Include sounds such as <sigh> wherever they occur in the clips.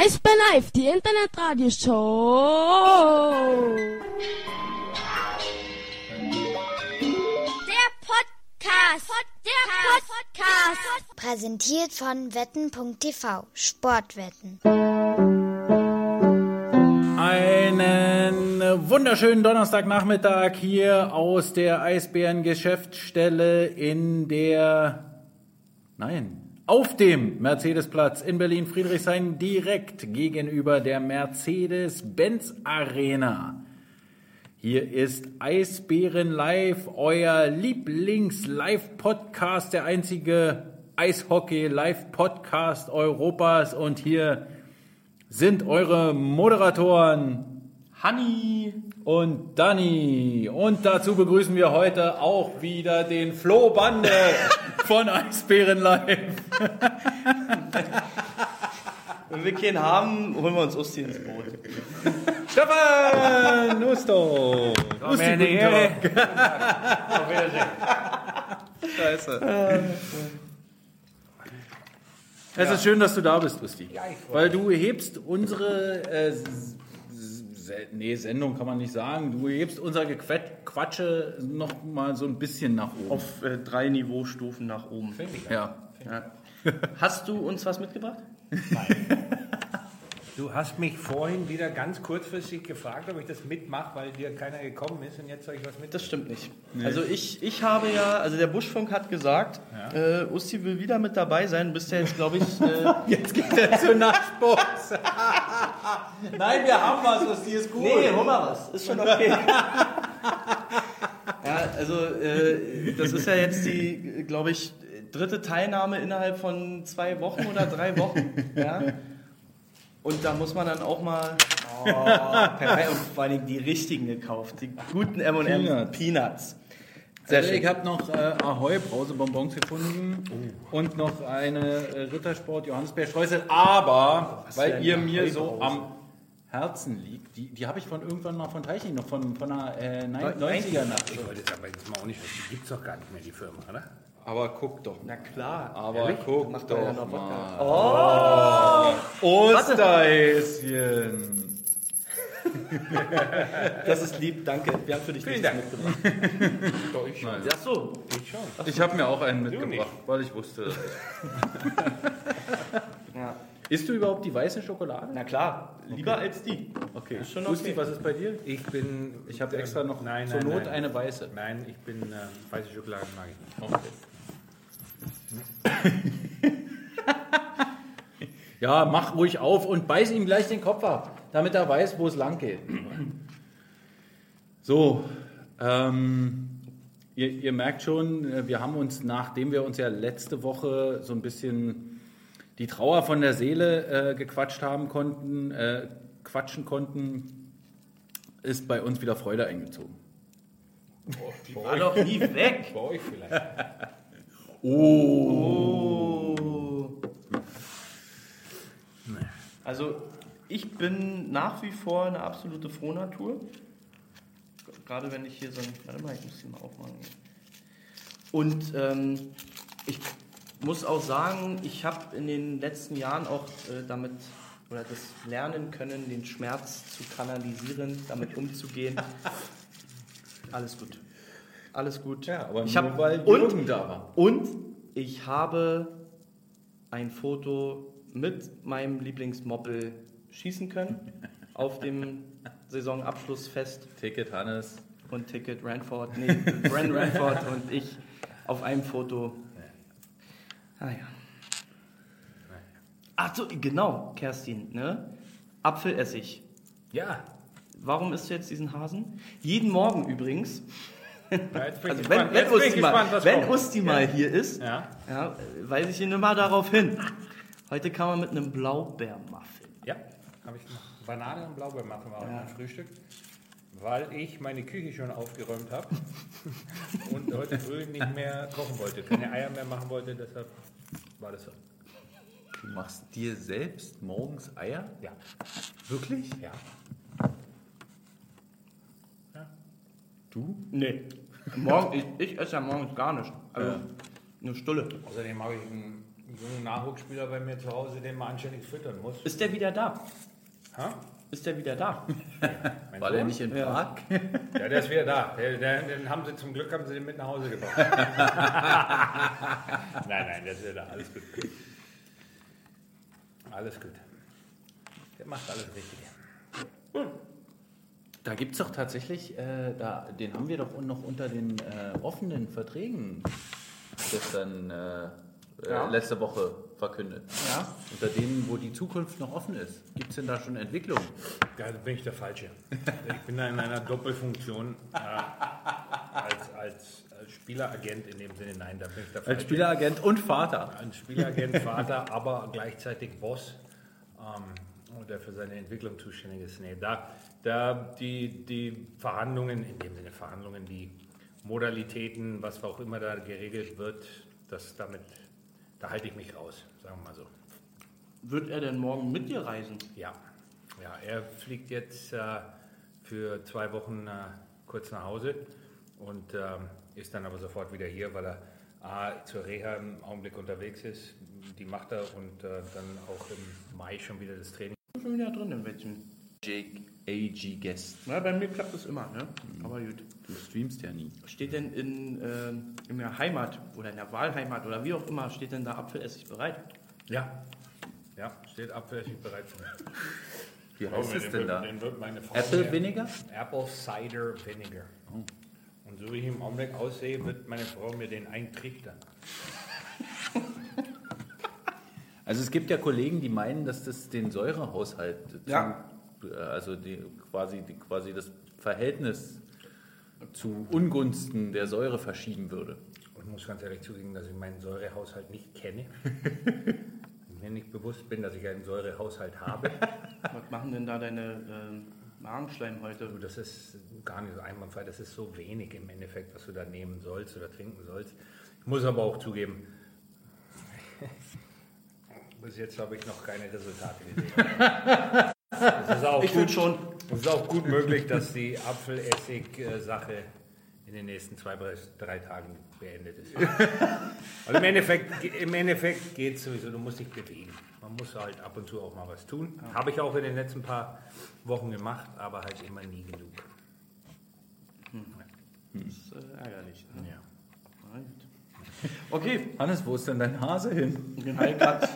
Eisbär Live, die Internetradioshow. Der Podcast. Der Podcast. Präsentiert von wetten.tv. Sportwetten. Einen wunderschönen Donnerstagnachmittag hier aus der Eisbären-Geschäftsstelle in der, nein, auf dem Mercedesplatz in Berlin-Friedrichshain direkt gegenüber der Mercedes-Benz Arena. Hier ist Eisbären Live, euer Lieblings-Live-Podcast, der einzige Eishockey-Live-Podcast Europas. Und hier sind eure Moderatoren Hanni und Danny. Und dazu begrüßen wir heute auch wieder den Flo Bande <laughs> von Eisbären Live. <laughs> Wenn wir keinen haben, holen wir uns Usti ins Boot. <laughs> Stefan Nusto. Usti, guten Tag. Scheiße. Es ist schön, dass du da bist, Usti. Weil du hebst unsere äh, nee, Sendung kann man nicht sagen. Du hebst unser Gequat- Quatsche noch mal so ein bisschen nach oben. Auf äh, drei Niveaustufen nach oben. ja. Ja. Hast du uns was mitgebracht? <laughs> Du hast mich vorhin wieder ganz kurzfristig gefragt, ob ich das mitmache, weil dir keiner gekommen ist und jetzt soll ich was mit. Das stimmt nicht. Also ich, ich habe ja, also der Buschfunk hat gesagt, äh, Usti will wieder mit dabei sein. Bist ja jetzt, glaube ich, äh, <laughs> Jetzt geht er zur Nachtbox. <laughs> Nein, wir haben was, Usti ist gut. Nee, hol mal was. Ist schon okay. <laughs> ja, also äh, das ist ja jetzt die, glaube ich, dritte Teilnahme innerhalb von zwei Wochen oder drei Wochen. Ja? Und da muss man dann auch mal oh, perfekt, und vor allen Dingen die richtigen gekauft, die guten M&M Peanuts. Peanuts. Sehr Also schön. ich habe noch äh, Ahoi Brausebonbons gefunden und noch eine äh, Rittersport Johannisbeerstreusel, aber für weil ihr mir so Brause? am Herzen liegt, die, die habe ich von irgendwann mal von Teiching, noch von, von einer äh, nein- Nein- 90er Nacht. Ich wollte jetzt aber jetzt mal auch nicht, die gibt es doch gar nicht mehr, die Firma, oder? Aber guck doch. Na klar. Aber guck Macht doch doch noch mal. Oh, Osterhäschen. <laughs> Das ist lieb, danke. Wir haben für dich Vielen nichts Dank. mitgebracht. Doch, ich schon. Ach so, Ich schon. Ich habe mir auch einen mitgebracht, weil ich wusste. <laughs> ja. Isst du überhaupt die weiße Schokolade? Na klar, lieber als die. Okay. Ist schon Gusti, okay. was ist bei dir? Ich bin. Ich habe extra noch Nein, zur nein, Not nein. eine weiße. Nein, ich bin. Äh, weiße Schokolade mag ich nicht. Okay. <laughs> ja, mach ruhig auf und beiß ihm gleich den Kopf ab, damit er weiß, wo es lang geht. So, ähm, ihr, ihr merkt schon, äh, wir haben uns, nachdem wir uns ja letzte Woche so ein bisschen die Trauer von der Seele äh, gequatscht haben konnten, äh, quatschen konnten, ist bei uns wieder Freude eingezogen. War doch nie weg. Bei euch vielleicht. <laughs> Oh. Also ich bin nach wie vor eine absolute Frohnatur. Gerade wenn ich hier so ein... Warte mal, ich muss die mal aufmachen. Und ähm, ich muss auch sagen, ich habe in den letzten Jahren auch äh, damit oder das lernen können, den Schmerz zu kanalisieren, damit umzugehen. <laughs> Alles gut. Alles gut. Ja, aber ich nur hab, weil und da war. und ich habe ein Foto mit meinem Lieblingsmoppel schießen können <laughs> auf dem Saisonabschlussfest Ticket, Hannes. und Ticket Ranford, nee, Bren Ranford und ich auf einem Foto. Ah ja. Ach so, genau, Kerstin, ne? Apfelessig. Ja. Warum isst du jetzt diesen Hasen? Jeden Morgen übrigens. Ja Also wenn, wenn, Usti, mal, gespannt, was wenn. Usti mal hier ist, Ja. ja, weise ich ihn immer darauf hin. Heute kam er mit einem Blaubeermuffin. Ja, habe ich gemacht. Banane und Blaubeermuffin war auch mein Frühstück, weil ich meine Küche schon aufgeräumt habe <laughs> und heute früh nicht mehr kochen wollte, keine Eier mehr machen wollte, deshalb war das so. Du machst dir selbst morgens Eier? Ja. Wirklich? Ja. Du? Nee. Morgen, ich, ich esse ja morgens gar nicht. Also eine Stulle. Außerdem habe ich ein jungen Nachwuchsspieler bei mir zu Hause, den man anständig füttern muss. Ist der wieder da? Ha? Ist der wieder da? <laughs> Mein War der Sohn? nicht in Prag? Ja, der ist wieder da. Der, der, den haben sie zum Glück haben sie den mit nach Hause gebracht. <laughs> nein, nein, der ist wieder da. Alles gut. Alles gut. Der macht alles richtig. Da gibt es doch tatsächlich, äh, da, den haben wir doch noch unter den äh, offenen Verträgen gestern, äh, Ja. äh, letzte Woche verkündet. Ja. Unter denen, wo die Zukunft noch offen ist. Gibt es denn da schon Entwicklung? Da bin ich der Falsche. Ich bin da in einer Doppelfunktion äh, als, als, als Spieleragent in dem Sinne. Nein, da bin ich der Falsche. Als Spieleragent und Vater. Ein Spieleragent, Vater, aber gleichzeitig Boss, ähm, der für seine Entwicklung zuständig ist. Nee, da, da die, die Verhandlungen, in dem Sinne Verhandlungen, die Modalitäten, was auch immer da geregelt wird, das damit, da halte ich mich raus, sagen wir mal so. Wird er denn morgen mit dir reisen? Ja, ja er fliegt jetzt äh, für zwei Wochen äh, kurz nach Hause und ähm, ist dann aber sofort wieder hier, weil er A, zur Reha im Augenblick unterwegs ist. Die macht er und äh, dann auch im Mai schon wieder das Training. Ich bin schon wieder drin im Wettchen. Jake AG Guest. Na, bei mir klappt das immer, ne? Aber gut. Du streamst ja nie. Steht denn in, äh, in der Heimat oder in der Wahlheimat oder wie auch immer, steht denn da Apfelessig bereit? Ja, ja, steht abwärtig bereit. Wie heißt es Den denn wird- da? Den wird meine Frau Apple Vinegar? Apple Cider Vinegar. Und so wie ich im Augenblick aussehe, wird meine Frau mir den eintrichtern. Also es gibt ja Kollegen, die meinen, dass das den Säurehaushalt, Ja. Äh, also die, quasi, die, quasi das Verhältnis zu Ungunsten der Säure verschieben würde. Und ich muss ganz ehrlich zugeben, dass ich meinen Säurehaushalt nicht kenne. <laughs> mir nicht bewusst bin, dass ich einen Säurehaushalt habe. <laughs> Was machen denn da deine äh, Magenschleimhäute? Du, das ist gar nicht so einwandfrei. Das ist so wenig im Endeffekt, was du da nehmen sollst oder trinken sollst. Ich muss aber auch zugeben, <laughs> bis jetzt habe ich noch keine Resultate gesehen. Es ist auch Ich gut, schon. es ist auch gut möglich, dass die Apfelessig-Sache in den nächsten zwei bis drei Tagen beendet ist. Weil im Endeffekt, im Endeffekt geht es sowieso, du musst dich bewegen. Man muss halt ab und zu auch mal was tun. Habe ich auch in den letzten paar Wochen gemacht, aber halt immer nie genug. Das ist äh, ärgerlich. Ne? Ja. <laughs> Okay, Hannes, wo ist denn dein Hase hin? den halt <laughs>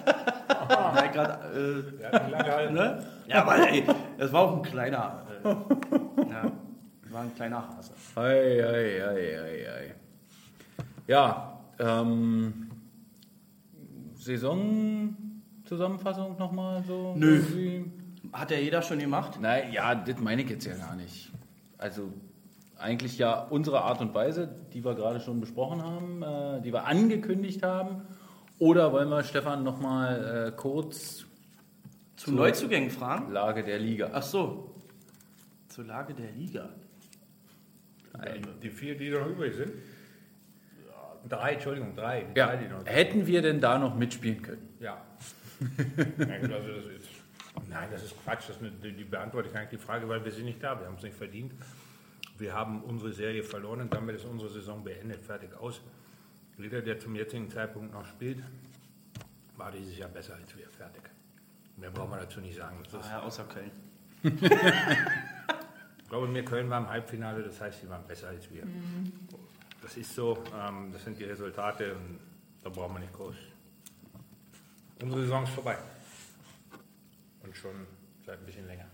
halt grad, äh, halt, ne? Ja, aber ey, das war auch ein kleiner, äh, ja, war ein kleiner Hase. Ei, ei, ei, ei, ei. Ja, ähm, Saisonzusammenfassung nochmal so? Nö. irgendwie? Hat ja jeder schon gemacht? Nein, ja, das meine ich jetzt ja gar nicht. Also eigentlich ja unsere Art und Weise, die wir gerade schon besprochen haben, äh, die wir angekündigt haben. Oder wollen wir Stefan nochmal äh, kurz Zu Neuzugängen fragen? Lage der Liga? Ach so. Zur Lage der Liga. die vier, die noch übrig sind. Drei, Entschuldigung, drei. Die Ja, drei, hätten wir denn da noch mitspielen können? Ja. <laughs> gut, also das ist, nein, das ist Quatsch. Das ist eine, die, die beantworte ich eigentlich die Frage, weil wir sind nicht da. Wir haben es nicht verdient. Wir haben unsere Serie verloren und damit ist unsere Saison beendet, fertig aus. Jeder, der zum jetzigen Zeitpunkt noch spielt, war dieses Jahr besser als wir, fertig. Mehr brauchen wir dazu nicht sagen. Das Ah ja, außer Köln. ich glaube, wir Köln war im Halbfinale, das heißt, sie waren besser als wir. Das ist so, ähm, das sind die Resultate und da brauchen wir nicht groß. Unsere Saison ist vorbei. Und schon seit ein bisschen länger.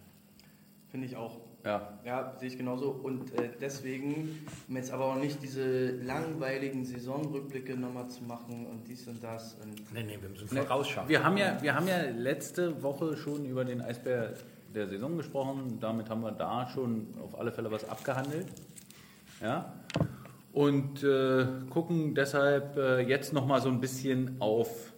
Finde ich auch. Ja. Ja, sehe ich genauso. Und äh, deswegen, um jetzt aber auch nicht diese langweiligen Saisonrückblicke nochmal zu machen und dies und das. Und Nee, nee, wir müssen vorausschauen. Wir haben, ja, wir haben ja letzte Woche schon über den Eisbär der Saison gesprochen. Damit haben wir da schon auf alle Fälle was abgehandelt. Ja. Und äh, gucken deshalb äh, jetzt nochmal so ein bisschen auf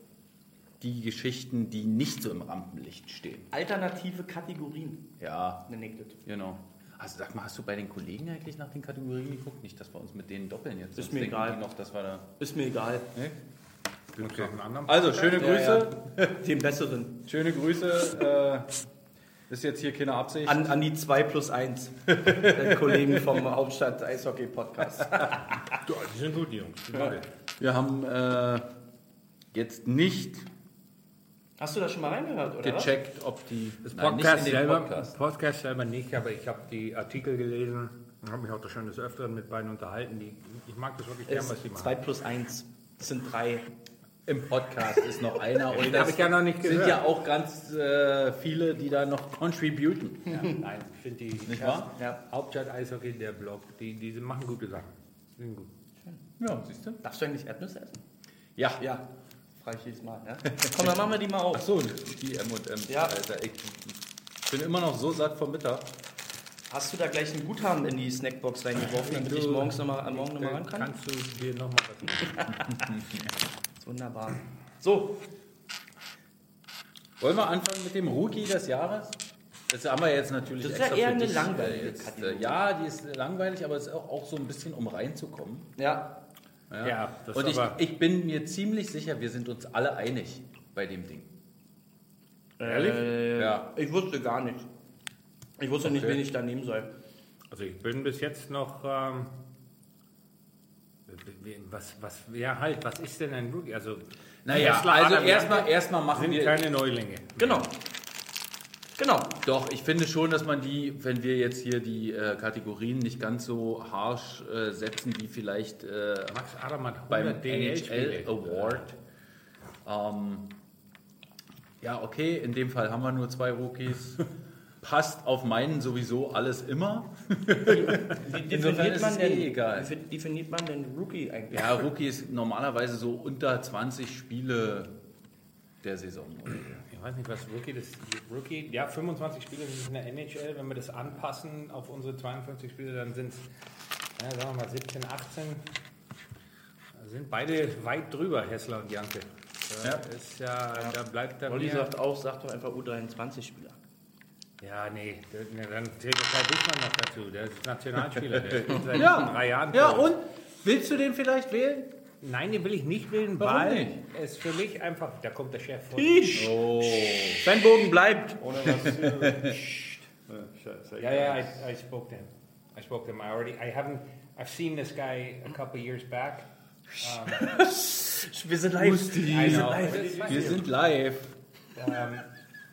die Geschichten, die nicht so im Rampenlicht stehen. alternative Kategorien, Ja, nenne ich das. genau. Also sag mal, hast du bei den Kollegen eigentlich nach den Kategorien geguckt? Nicht, dass wir uns mit denen doppeln jetzt. Ist mir egal. Noch, dass wir da Ist mir egal. Einen anderen? also, schöne Grüße. <laughs> Den besseren. Schöne Grüße. Äh, ist jetzt hier keine Absicht. An, an die 2 plus 1. der Kollegen vom Hauptstadt Eishockey Podcast. Du, die sind gut, die Jungs. Die gut. Wir haben äh, jetzt nicht Hast du da schon mal reingehört, oder? was? gecheckt, ob die Das Nein, nicht Podcast, in den selber, Podcast. Podcast selber nicht, aber ich habe die Artikel gelesen und habe mich auch schon des Öfteren mit beiden unterhalten. Die, ich mag das wirklich gern, was die ist 2 machen. plus 1. Das sind drei. Im Podcast ist noch einer <laughs> und Den das hab ich ja noch nicht sind gehört. ja auch ganz äh, viele, die da noch contributen. Ja, nein, ich finde die Nicht wahr? Ja. Hauptstadt Eishockey, der Blog, die, die machen gute Sachen. Die sind gut. Ja, siehst du? Darfst du eigentlich Erdnüsse essen? Ja. Ja. Frage ich jedes Mal. Ja? <laughs> Komm, dann machen wir die mal auf. Ach so, die M&M's. Ja. Alter, ich bin immer noch so satt vom Mittag. Hast du da gleich ein Guthaben in die Snackbox reingeworfen, damit ich morgens noch mal, äh, morgen nochmal ran kann? Kannst du dir nochmal was machen? <laughs> Wunderbar. So, Wollen wir anfangen mit dem Rookie des Jahres? Das haben wir jetzt natürlich Das ist ja extra eher für eine dich, langweilige äh, jetzt, Kategorie. äh, Ja, die ist langweilig, aber es ist auch, auch so ein bisschen, um reinzukommen. ja. Ja, Ja, das Und ich, aber- ich bin mir ziemlich sicher, wir sind uns alle einig bei dem Ding. Ehrlich? Äh, Ja. Ich wusste gar nicht. Ich wusste nicht, Okay. wen ich da nehmen soll. Also ich bin bis jetzt noch. Ähm, was, was, ja halt, was ist denn ein Rookie? Also, Naja, also erstmal erstmal machen sind wir. keine Neulinge. Genau. Genau. Doch, ich finde schon, dass man die, wenn wir jetzt hier die äh, Kategorien nicht ganz so harsch äh, setzen, wie vielleicht äh, Max Adam hat 100 beim. NHL Award. Ähm, ja, okay, in dem Fall haben wir nur zwei Rookies. <laughs> Passt auf meinen sowieso alles immer. Wie definiert man es eh denn, egal. Wie definiert man denn Rookie eigentlich? Ja, Rookie ist normalerweise so unter 20 Spiele der Saison. oder. <laughs> Ich weiß nicht, was Rookie das Rookie, ja, 25 Spiele sind in der NHL. Wenn wir das anpassen auf unsere 52 Spiele, dann sind es, ja, sagen wir mal 17, 18. Da sind beide weit drüber, Hessler und Janke. Da, Ja. Ist ja, da bleibt da Olli sagt auch, sagt doch einfach U23-Spieler. Ja, nee, dann zählt der Kai Buchmann noch dazu. Der ist Nationalspieler. Der <laughs> spielt seit Ja. drei Jahren. Ja, und? Willst du den vielleicht wählen? Nein, den will ich nicht wählen, Warum weil nicht? es für mich einfach, da kommt der Chef. Isch. Oh. Sein Bogen bleibt. Ohne was zu. Scheiße. Yeah, yeah, I, I spoke to him. I spoke to him. I already, I haven't, I've seen this guy a couple years back. Wir sind live. I know. Wir sind live. Um,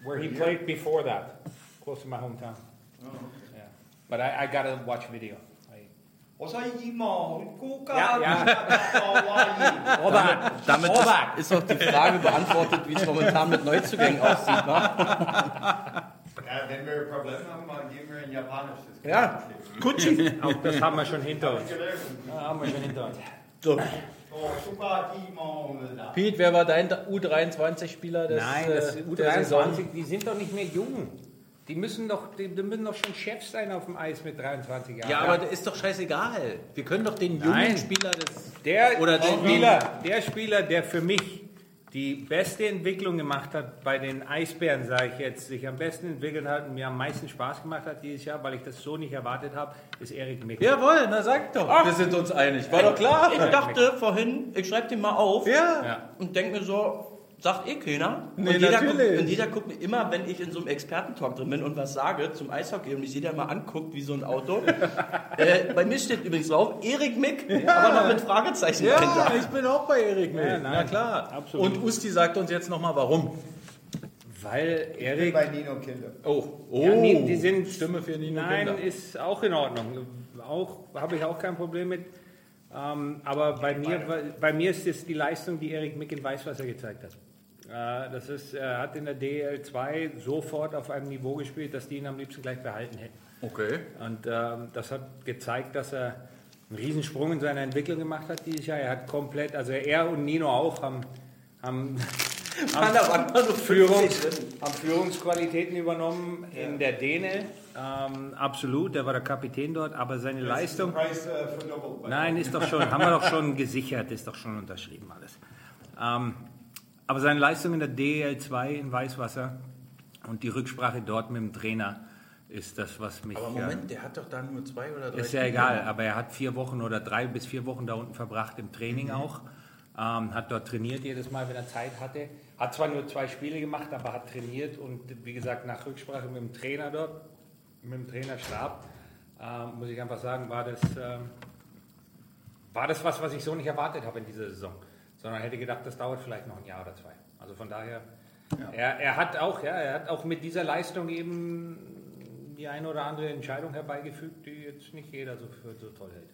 where he played before that, close to my hometown. Yeah. But I, I gotta watch video. Was soll ich immer? Mit damit Ist, ist auch die Frage beantwortet, wie es momentan mit Neuzugängen aussieht. Ne? Ja, wenn wir Probleme haben, dann gehen wir in Japanisch. Ja, Kutschi. das haben wir schon hinter uns. Das haben wir schon hinter uns. So. Pete, wer war dein U23-Spieler? Neü- Nein, das äh, U23, die sind doch nicht mehr jung. Die müssen doch, die, die müssen doch schon Chefs sein auf dem Eis mit 23 Jahren. Ja, aber das ist doch scheißegal. Wir können doch den jungen Nein. Spieler des Der Oder den- Spieler, der Spieler, der für mich die beste Entwicklung gemacht hat bei den Eisbären, sage ich jetzt, sich am besten entwickelt hat und mir am meisten Spaß gemacht hat dieses Jahr, weil ich das so nicht erwartet habe, ist Erik Mick. Jawohl, na sag doch. Wir sind uns einig. War doch klar. Ich dachte vorhin, ich schreibe den mal auf Ja. Ja. und denke mir so, sagt eh keiner. Nee, und, jeder guckt, natürlich. und jeder guckt mir immer, wenn ich in so einem Expertentalk drin bin und was sage zum Eishockey und mich jeder mal anguckt wie so ein Auto. <laughs> äh, bei mir steht übrigens drauf, Erik Mick, aber noch mit Fragezeichen Ja, dahinter. ich bin auch bei Erik Mick. Ja, Na klar. absolut. Und Usti sagt uns jetzt nochmal warum. Weil Ich bin Erik bei Nino Kinder. Oh, oh. Ja, nee, die sind Stimme für Nino Nein, Kinder. ist auch in Ordnung. Auch habe ich auch kein Problem mit. Ähm, aber bei mir, bei mir ist es die Leistung, die Erik Mick in Weißwasser gezeigt hat. Äh, das ist, er hat in der DL2 sofort auf einem Niveau gespielt, dass die ihn am liebsten gleich behalten hätten. Okay. Und ähm, das hat gezeigt, dass er einen Riesensprung in seiner Entwicklung gemacht hat dieses Jahr. Er hat komplett, also er und Nino auch haben, haben, <laughs> haben, 50 Führungs, haben Führungsqualitäten übernommen in der Däne. Ähm, absolut, der war der Kapitän dort, aber seine Leistung. Preis äh. Nein, ist doch schon, haben wir doch schon gesichert, ist doch schon unterschrieben alles. Ähm, aber seine Leistung in der DL2 in Weißwasser und die Rücksprache dort mit dem Trainer ist das, was mich. Aber äh, Moment, der hat doch da nur zwei oder drei ist ja egal, aber er hat vier Wochen oder drei bis vier Wochen da unten verbracht im Training auch. Ähm, hat dort trainiert jedes Mal, wenn er Zeit hatte. Hat zwar nur zwei Spiele gemacht, aber hat trainiert und wie gesagt, nach Rücksprache mit dem Trainer dort, mit dem Trainerstab, ähm, muss ich einfach sagen, war das, ähm, war das was, was ich so nicht erwartet habe in dieser Saison. Sondern hätte gedacht, das dauert vielleicht noch ein Jahr oder zwei. Also von daher, er, er hat auch, ja, er hat auch mit dieser Leistung eben die eine oder andere Entscheidung herbeigefügt, die jetzt nicht jeder so für so toll hält.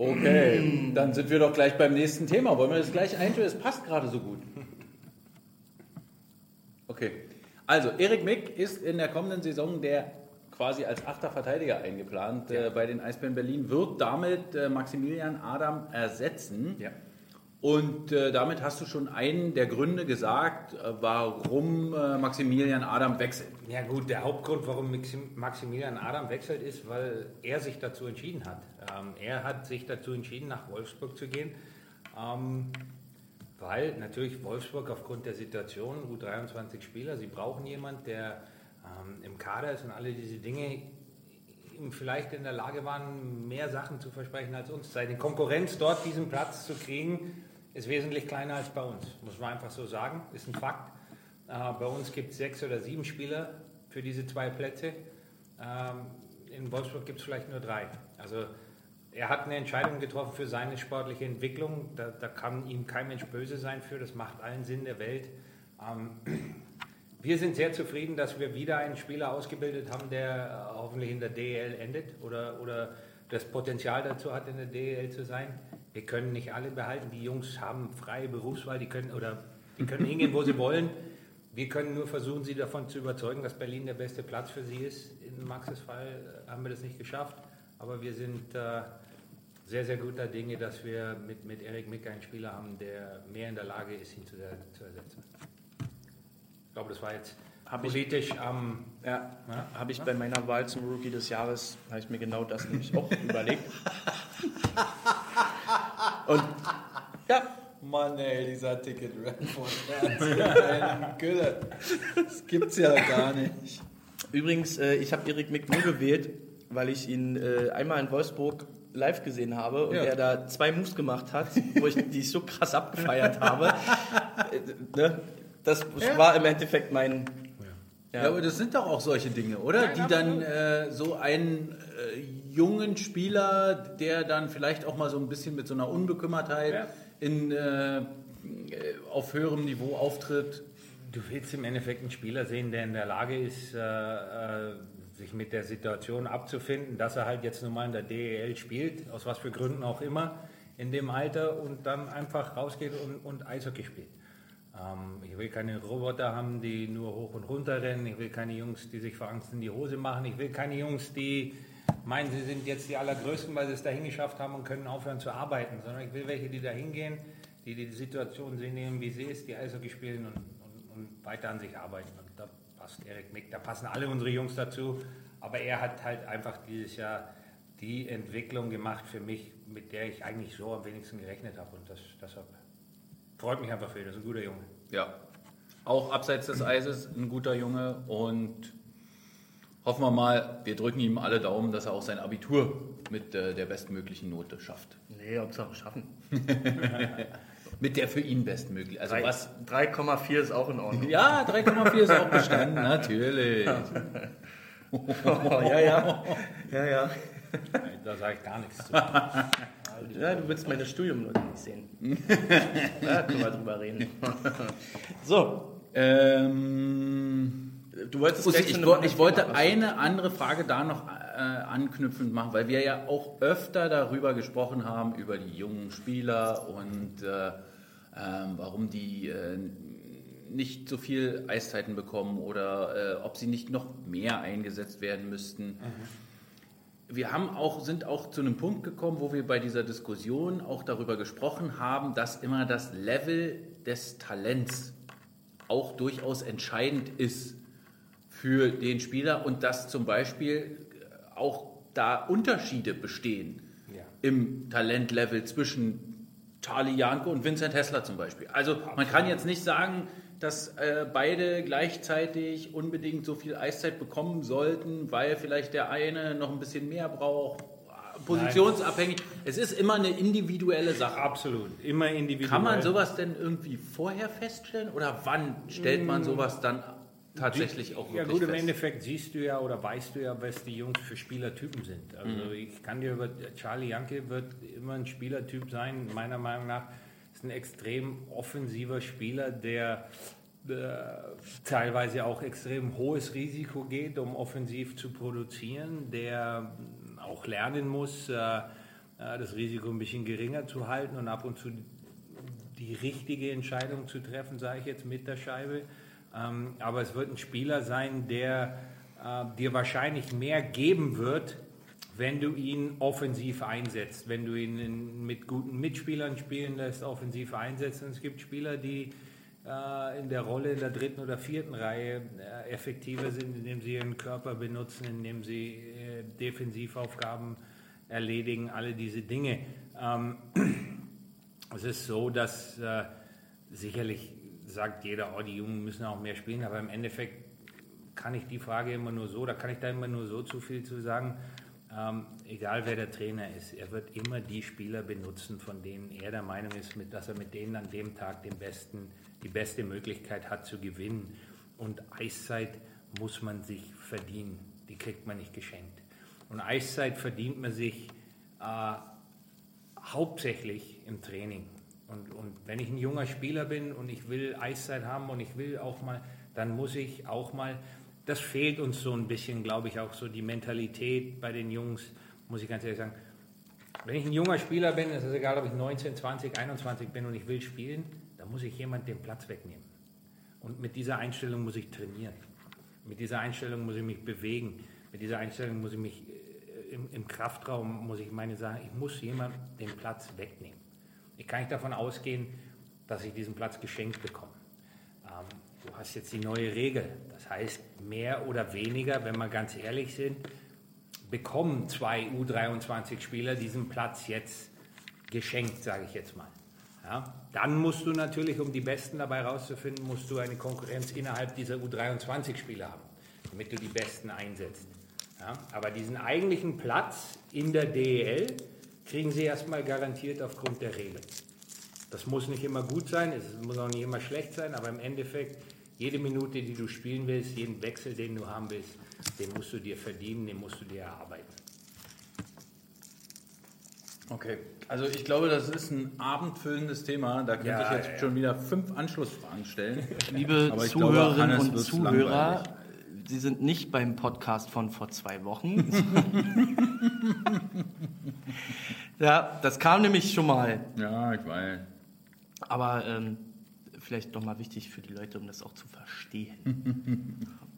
Okay, dann sind wir doch gleich beim nächsten Thema. Wollen wir das gleich einführen? Es passt gerade so gut. Okay, also Erik Mick ist in der kommenden Saison der quasi als achter Verteidiger eingeplant äh, bei den Eisbären Berlin, wird damit äh, Maximilian Adam ersetzen. Ja. Und äh, damit hast du schon einen der Gründe gesagt, äh, warum äh, Maximilian Adam wechselt. Ja gut, der Hauptgrund, warum Maxim- Maximilian Adam wechselt, ist, weil er sich dazu entschieden hat. Ähm, er hat sich dazu entschieden, nach Wolfsburg zu gehen, ähm, weil natürlich Wolfsburg aufgrund der Situation, U23 Spieler, sie brauchen jemanden, der ähm, im Kader ist und alle diese Dinge vielleicht in der Lage waren, mehr Sachen zu versprechen als uns. Seine Konkurrenz dort, diesen Platz zu kriegen, ist wesentlich kleiner als bei uns, muss man einfach so sagen, ist ein Fakt. Äh, bei uns gibt es sechs oder sieben Spieler für diese zwei Plätze. Ähm, in Wolfsburg gibt es vielleicht nur drei. Also er hat eine Entscheidung getroffen für seine sportliche Entwicklung. Da, da kann ihm kein Mensch böse sein für. Das macht allen Sinn der Welt. Ähm, <clears throat> wir sind sehr zufrieden, dass wir wieder einen Spieler ausgebildet haben, der äh, hoffentlich in der DEL endet oder, oder das Potenzial dazu hat, in der DEL zu sein. Wir können nicht alle behalten. Die Jungs haben freie Berufswahl, die können, oder die können hingehen, wo sie wollen. Wir können nur versuchen, sie davon zu überzeugen, dass Berlin der beste Platz für sie ist. In Maxes Fall äh, haben wir das nicht geschafft, aber wir sind äh, sehr, sehr guter Dinge, dass wir mit, mit Erik Mick einen Spieler haben, der mehr in der Lage ist, ihn zu, zu ersetzen. Ich glaube, das war jetzt Hab politisch am. Ja, Ja. habe ich bei meiner Wahl zum Rookie des Jahres, habe ich mir genau das nämlich auch überlegt. <laughs> Und ja, Mann, ey, dieser Ticket Redford. Gülle. Das gibt's ja gar nicht. übrigens, äh, ich habe Erik Mick nur gewählt, weil ich ihn äh, einmal in Wolfsburg live gesehen habe und Ja. er da zwei Moves gemacht hat, wo ich die ich so krass abgefeiert habe. <laughs> Äh, ne? Das war im Endeffekt mein. Ja. aber das sind doch auch solche Dinge, oder? Die dann äh, so einen äh, jungen Spieler, der dann vielleicht auch mal so ein bisschen mit so einer Unbekümmertheit Ja. in, äh, auf höherem Niveau auftritt. Du willst im Endeffekt einen Spieler sehen, der in der Lage ist, äh, äh, sich mit der Situation abzufinden, dass er halt jetzt nun mal in der DEL spielt, aus was für Gründen auch immer, in dem Alter und dann einfach rausgeht und, und Eishockey spielt. Ähm, ich will keine Roboter haben, die nur hoch und runter rennen. Ich will keine Jungs, die sich vor Angst in die Hose machen. Ich will keine Jungs, die meinen, sie sind jetzt die Allergrößten, weil sie es dahin geschafft haben und können aufhören zu arbeiten. Sondern ich will welche, die da hingehen, die die Situation sehen nehmen, wie sie ist, die Eishockey spielen und, und, und weiter an sich arbeiten. Und da passt Erik Mick, da passen alle unsere Jungs dazu. Aber er hat halt einfach dieses Jahr die Entwicklung gemacht für mich, mit der ich eigentlich so am wenigsten gerechnet habe. Und das, deshalb freut mich einfach für ihn. Das ist ein guter Junge. Ja. Auch abseits des Eises ein guter Junge und hoffen wir mal, wir drücken ihm alle Daumen, dass er auch sein Abitur mit äh, der bestmöglichen Note schafft. Nee, Hauptsache schaffen. <laughs> Mit der für ihn bestmöglichen. Also Drei- was 3,4 ist auch in Ordnung. Ja, 3,4 ist auch bestanden, natürlich. Oh, <laughs> ja, ja. Ja, ja. Da sage ich gar nichts zu. Ja, du willst meine Studiumnote nicht sehen. <laughs> Da können wir drüber reden. So, Ähm, du wolltest ich, einem ich wollte was- eine andere Frage da noch äh, anknüpfend machen, weil wir ja auch öfter darüber gesprochen haben, über die jungen Spieler und äh, ähm, warum die äh, nicht so viel Eiszeiten bekommen oder äh, ob sie nicht noch mehr eingesetzt werden müssten. Wir haben auch, sind auch zu einem Punkt gekommen, wo wir bei dieser Diskussion auch darüber gesprochen haben, dass immer das Level des Talents auch durchaus entscheidend ist für den Spieler und dass zum Beispiel auch da Unterschiede bestehen Ja. im Talentlevel zwischen Charlie Janke und Vincent Hessler zum Beispiel. Also man kann jetzt nicht sagen, dass äh, beide gleichzeitig unbedingt so viel Eiszeit bekommen sollten, weil vielleicht der eine noch ein bisschen mehr braucht, positionsabhängig. Es ist immer eine individuelle Sache. Absolut. Immer individuell. Kann man sowas denn irgendwie vorher feststellen oder wann stellt man sowas dann tatsächlich auch Mm. Ja wirklich gut, im fest? Endeffekt siehst du ja oder weißt du ja, was die Jungs für Spielertypen sind. Also ich kann dir über Charlie Janke wird immer ein Spielertyp sein, meiner Meinung nach, ist ein extrem offensiver Spieler, der äh, teilweise auch extrem hohes Risiko geht, um offensiv zu produzieren, der auch lernen muss, äh, äh, das Risiko ein bisschen geringer zu halten und ab und zu die richtige Entscheidung zu treffen, sage ich jetzt mit der Scheibe. Ähm, aber es wird ein Spieler sein, der äh, dir wahrscheinlich mehr geben wird, wenn du ihn offensiv einsetzt, wenn du ihn in, mit guten Mitspielern spielen lässt, offensiv einsetzt. Und es gibt Spieler, die äh, in der Rolle in der dritten oder vierten Reihe äh, effektiver sind, indem sie ihren Körper benutzen, indem sie äh, Defensivaufgaben erledigen, alle diese Dinge. Ähm, <clears throat> es ist so, dass äh, sicherlich sagt jeder, oh, die Jungen müssen auch mehr spielen, aber im Endeffekt kann ich die Frage immer nur so, da kann ich da immer nur so zu viel zu sagen. Ähm, egal wer der Trainer ist, er wird immer die Spieler benutzen, von denen er der Meinung ist, mit, dass er mit denen an dem Tag den besten, die beste Möglichkeit hat zu gewinnen. Und Eiszeit muss man sich verdienen, die kriegt man nicht geschenkt. Und Eiszeit verdient man sich äh, hauptsächlich im Training. Und, und wenn ich ein junger Spieler bin und ich will Eiszeit haben und ich will auch mal, dann muss ich auch mal, das fehlt uns so ein bisschen, glaube ich, auch so die Mentalität bei den Jungs, muss ich ganz ehrlich sagen. Wenn ich ein junger Spieler bin, ist es egal, ob ich 19, 20, 21 bin und ich will spielen, dann muss ich jemand den Platz wegnehmen. Und mit dieser Einstellung muss ich trainieren. Mit dieser Einstellung muss ich mich bewegen. Mit dieser Einstellung muss ich mich äh, im, im Kraftraum, muss ich meine Sachen, ich muss jemand den Platz wegnehmen. Ich kann nicht davon ausgehen, dass ich diesen Platz geschenkt bekomme. Ähm, du hast jetzt die neue Regel. Das heißt, mehr oder weniger, wenn wir ganz ehrlich sind, bekommen zwei U23-Spieler diesen Platz jetzt geschenkt, sage ich jetzt mal. Ja, dann musst du natürlich, um die Besten dabei rauszufinden, musst du eine Konkurrenz innerhalb dieser U23-Spieler haben, damit du die Besten einsetzt. Ja, aber diesen eigentlichen Platz in der DEL kriegen sie erstmal garantiert aufgrund der Regel. Das muss nicht immer gut sein, es muss auch nicht immer schlecht sein, aber im Endeffekt, jede Minute, die du spielen willst, jeden Wechsel, den du haben willst, den musst du dir verdienen, den musst du dir erarbeiten. Okay, also ich glaube, das ist ein abendfüllendes Thema. Da könnte Ja, ich jetzt ja. schon wieder fünf Anschlussfragen stellen. Liebe glaube, Zuhörerinnen und Zuhörer, langweilig. Sie sind nicht beim Podcast von vor zwei Wochen. <laughs> ja, das kam nämlich schon mal. Ja, ich weiß. Aber ähm, vielleicht nochmal wichtig für die Leute, um das auch zu verstehen. <laughs>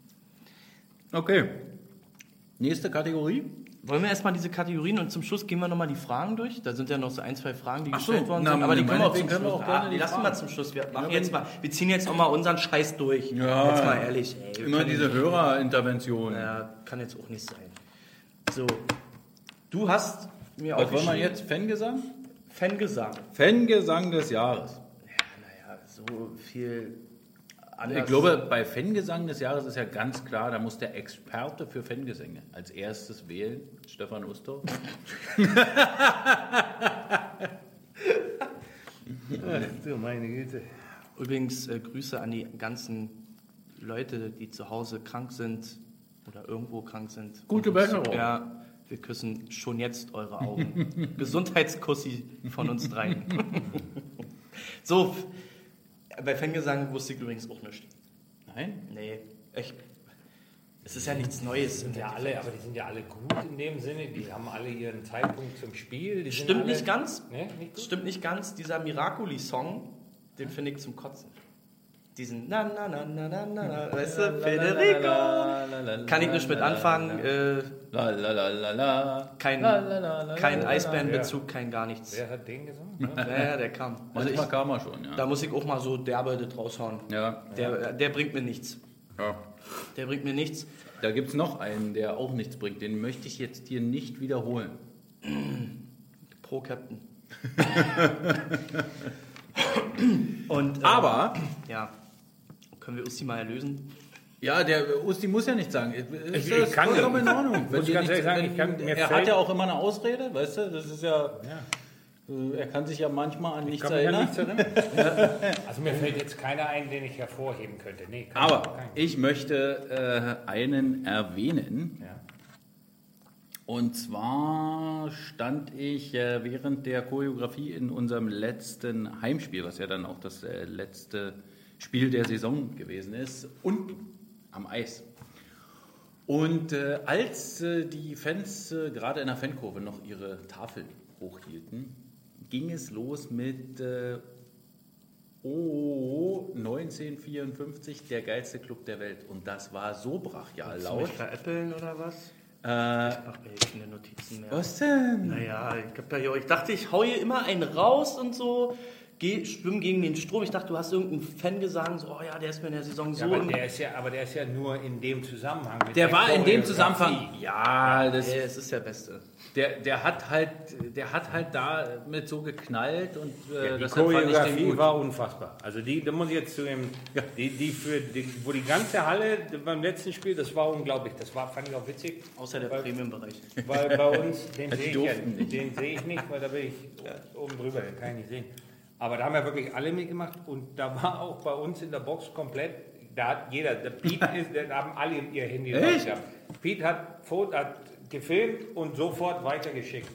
Okay. Nächste Kategorie. Wollen wir erstmal diese Kategorien und zum Schluss gehen wir nochmal die Fragen durch? Da sind ja noch so ein, zwei Fragen, die Ach so, gestellt worden na, sind. Aber die können wir auch zum können wir Schluss. auch gerne Ah, die lassen wir zum Schluss. Wir, machen Ja, jetzt mal, wir ziehen jetzt auch mal unseren Scheiß durch. Ja. Jetzt mal ehrlich. Ey, Immer diese Hörerintervention. Ja, kann jetzt auch nicht sein. So, du hast mir Was auch wollen wir jetzt? Fangesang? Fangesang. Fangesang des Jahres. Naja, so viel anders. Ich glaube, bei Fangesang des Jahres ist ja ganz klar, da muss der Experte für Fangesänge als erstes wählen, Stefan Ustor. <laughs> Du meine Güte. Übrigens äh, Grüße an die ganzen Leute, die zu Hause krank sind oder irgendwo krank sind. Gute Besserung. Ja, wir küssen schon jetzt eure Augen. <laughs> Gesundheitskussi von uns dreien. <laughs> so, bei Fangesang wusste ich übrigens auch nicht. Nein? Nee, echt. Es ist ja nichts Neues. Die sind ja alle, aber die sind ja alle gut in dem Sinne. Die haben alle ihren Zeitpunkt zum Spiel. Die sind Stimmt alle, nicht ganz. Ne, nicht? Stimmt nicht ganz. Dieser Miracoli-Song, den finde ich zum Kotzen. Diesen na na na na na na, na weißt du, Federico. Kann ich nicht mit anfangen. Äh, La la la la la. kein kein. Eisbärenbezug, kein gar nichts. Wer hat den gesungen? Ja, ja, der kam. Also ich, kam er schon, ja. da muss ich auch mal so derbe das raushauen. Ja, Der, der bringt mir nichts. ja. Der bringt mir nichts. Da gibt es noch einen, der auch nichts bringt. Den möchte ich jetzt hier nicht wiederholen. Pro Captain. Und, äh, Aber, ja, können wir uns die mal erlösen? ja, der Usti muss ja nichts sagen. Ist Ich- das ich kann- vollkommen in Ordnung. muss dir ganz nichts- sagen, wenn- ich kann- er hat ja auch immer eine Ausrede, weißt du? Das ist ja. äh, Er kann sich ja manchmal an nichts Kann mich an erinnern. nichts erinnern? <laughs> Also mir fällt jetzt keiner ein, den ich hervorheben könnte. Nee, kann Aber keinen. ich möchte äh, einen erwähnen. Ja. Und zwar stand ich äh, während der Choreografie in unserem letzten Heimspiel, was ja dann auch das äh, letzte Spiel der Saison gewesen ist, unten am Eis. Und äh, als äh, die Fans äh, gerade in der Fankurve noch ihre Tafeln hochhielten, ging es los mit äh, Oh 1954, der geilste Club der Welt. Und das war so brachial Willst laut. mich veräppeln oder was? Äh, Ach, ey, keine Notizen mehr. was denn? Naja, ich, hab ich dachte, ich hau hier immer einen raus und so, geh, schwimm gegen den Strom. Ich dachte, du hast irgendeinen Fangesang, so, oh ja, der ist mir in der Saison so. Ja, aber, der ist ja, aber der ist ja nur in dem Zusammenhang. Mit Der der war in dem. Zusammenhang. Ja, das, es ist der Beste. der, der hat halt, der hat halt da mit so geknallt und äh, Ja, die deshalb fand ich den Choreografie war unfassbar. Also die, da muss ich jetzt zu dem, die, die für, die, wo die ganze Halle beim letzten Spiel, das war unglaublich. Das war, fand ich auch witzig. Außer der Premium-Bereich. Weil bei uns, den Die sehe ich, ja, den sehe ich nicht, weil da bin ich oben drüber, den kann ich nicht sehen. Aber da haben ja wirklich alle mitgemacht und da war auch bei uns in der Box komplett, da hat jeder, der Pete <laughs> ist, da haben alle ihr Handy Echt? gehabt. Pete hat, hat gefilmt und sofort weitergeschickt,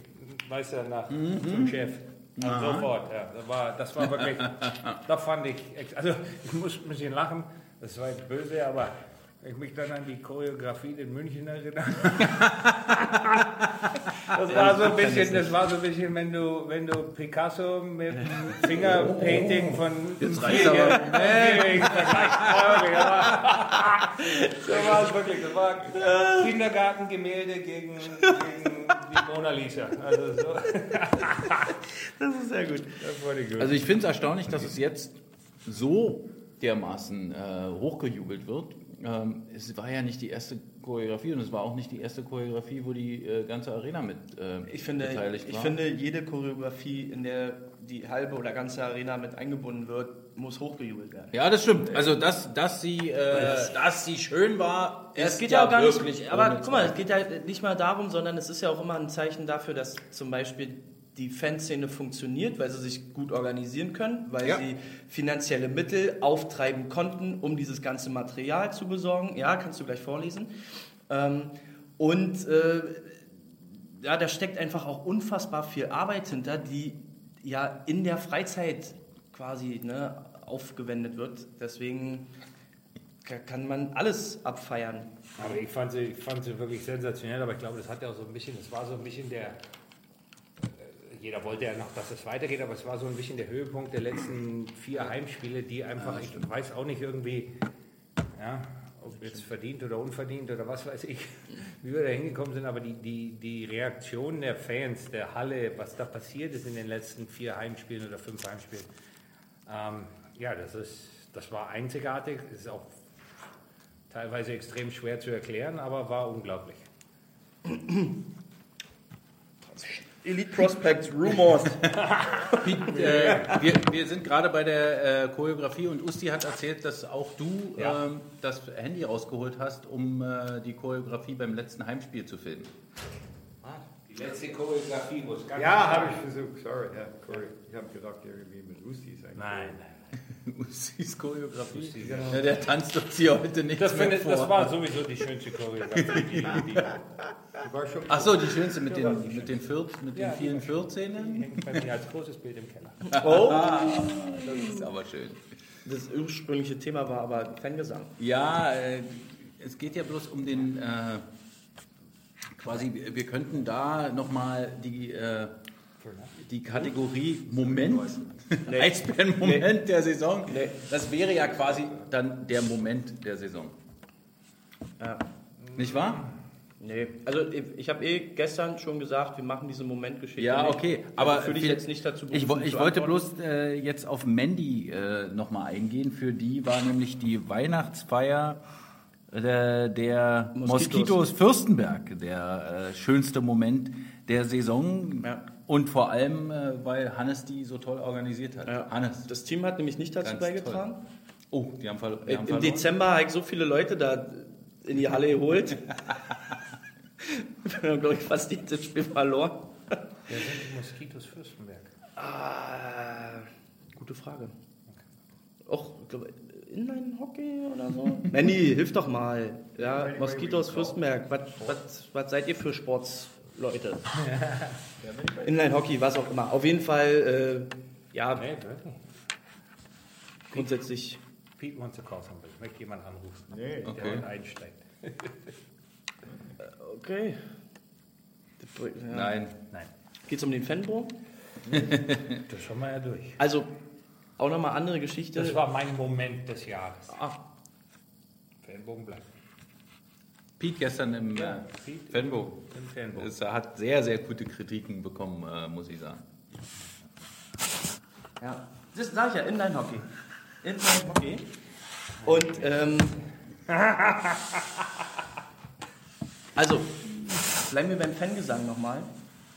weißt du, nach, zum Chef. Also sofort, ja. Das war, das war wirklich, <laughs> da fand ich, also ich muss ein bisschen lachen, das war jetzt böse, aber ich mich dann an die Choreografie in München erinnere. <laughs> Das war so ein bisschen, das war so ein bisschen, wenn du, wenn du Picasso mit dem <laughs> Fingerpainting von Jetzt reicht's aber. So war es wirklich. Das war Kindergartengemälde gegen, gegen die Mona Lisa. Also so. <laughs> Das ist sehr gut. Das gut. Also ich finde es erstaunlich, dass es jetzt so dermaßen äh, hochgejubelt wird. Ähm, es war ja nicht die erste Choreografie und es war auch nicht die erste Choreografie, wo die äh, ganze Arena mit äh, Ich finde, beteiligt ich war. finde, jede Choreografie, in der die halbe oder ganze Arena mit eingebunden wird, muss hochgejubelt werden. ja, das stimmt. Also dass, dass, sie, äh, dass sie schön war, es ist geht ja auch gar wirklich nicht, aber guck mal, es geht ja nicht mal darum, sondern es ist ja auch immer ein Zeichen dafür, dass zum Beispiel die Fanszene funktioniert, weil sie sich gut organisieren können, weil Ja. sie finanzielle Mittel auftreiben konnten, um dieses ganze Material zu besorgen. Ja, kannst du gleich vorlesen. Ähm, und äh, ja, da steckt einfach auch unfassbar viel Arbeit hinter, die ja in der Freizeit quasi ne, aufgewendet wird. Deswegen ka- kann man alles abfeiern. Aber ich fand, sie, ich fand sie wirklich sensationell, aber ich glaube, das hat ja auch so ein bisschen, das war so ein bisschen der, jeder wollte ja noch, dass es weitergeht, aber es war so ein bisschen der Höhepunkt der letzten vier Heimspiele, die einfach, ich weiß auch nicht irgendwie, ja, ob jetzt verdient oder unverdient oder was weiß ich, <laughs> wie wir da hingekommen sind, aber die, die, die Reaktion der Fans, der Halle, was da passiert ist in den letzten vier Heimspielen oder fünf Heimspielen, ähm, ja, das ist, das war einzigartig, ist auch teilweise extrem schwer zu erklären, aber war unglaublich. <clears throat> Elite Prospects, Rumors. <laughs> äh, wir, wir sind gerade bei der äh, Choreografie und Usti hat erzählt, dass auch du Ja. ähm, das Handy rausgeholt hast, um äh, die Choreografie beim letzten Heimspiel zu filmen. Die letzte Choreografie, es ganz Ja, habe ich versucht, sorry. Ja, Corey. Ich habe gedacht, irgendwie mit Ustis eigentlich. Nein, Ustis Choreografie? Genau. Ja, der tanzt uns hier heute nicht Das, mehr vor. das war sowieso die schönste Choreografie. Die, die, die schönste mit den, mit den, Vier, mit Ja, den vielen die Vierzehnen? hängt bei mir als großes Bild im Keller. <laughs> Oh, Das ist aber schön. das ursprüngliche Thema war aber Fangesang. Ja, äh, es geht ja bloß um den, äh, quasi, wir wir könnten da nochmal die, äh, die Kategorie Moment, Nee. Eisbären-Moment der Saison, Nee. das wäre ja quasi dann der Moment der Saison. Ja. Nicht wahr? Nee, also ich, habe eh gestern schon gesagt, wir machen diese Momentgeschichte. Ja, nicht. okay, Also aber fühle ich viel- jetzt nicht dazu Ich, wo- ich wollte bloß äh, jetzt auf Mandy äh, nochmal eingehen. Für die war nämlich die Weihnachtsfeier äh, der Moskitos. Moskitos Fürstenberg der äh, schönste Moment der Saison. Ja. Und vor allem, äh, weil Hannes die so toll organisiert hat. Ja. Hannes. Das Team hat nämlich nicht dazu Ganz beigetragen. Oh, die haben, verlo- die Im haben Im verloren. Dezember habe ich so viele Leute da in die Halle geholt. wir haben, glaube ich, fast jedes Spiel verloren. Wer sind die Moskitos Fürstenberg? Ah, gute Frage. Auch, ich glaube, Inline-Hockey oder so? Manny, hilf doch mal. Ja, Moskitos Fürstenberg, was, was, was seid ihr für Sports, Leute. <laughs> Inline-Hockey, was auch immer. Auf jeden Fall, äh, ja, Nee, wirklich. grundsätzlich. Pete wants to call somebody. Ich möchte jemanden anrufen. Nee. Der Okay. heute einsteigt. Okay. Ja. Nein. Nein, Geht's um den Fanbro? <laughs> das schauen wir ja durch. Also, auch nochmal andere Geschichte. Das war mein Moment des Jahres. ah, Fanbogen bleibt. Pete gestern im Ja, äh, Fanbogen. im Fanbogen. Es hat sehr, sehr gute Kritiken bekommen, äh, muss ich sagen. ja. Das sag ich ja, Inline-Hockey. Inline-Hockey. Und, ähm, <laughs> also, bleiben wir beim Fangesang nochmal.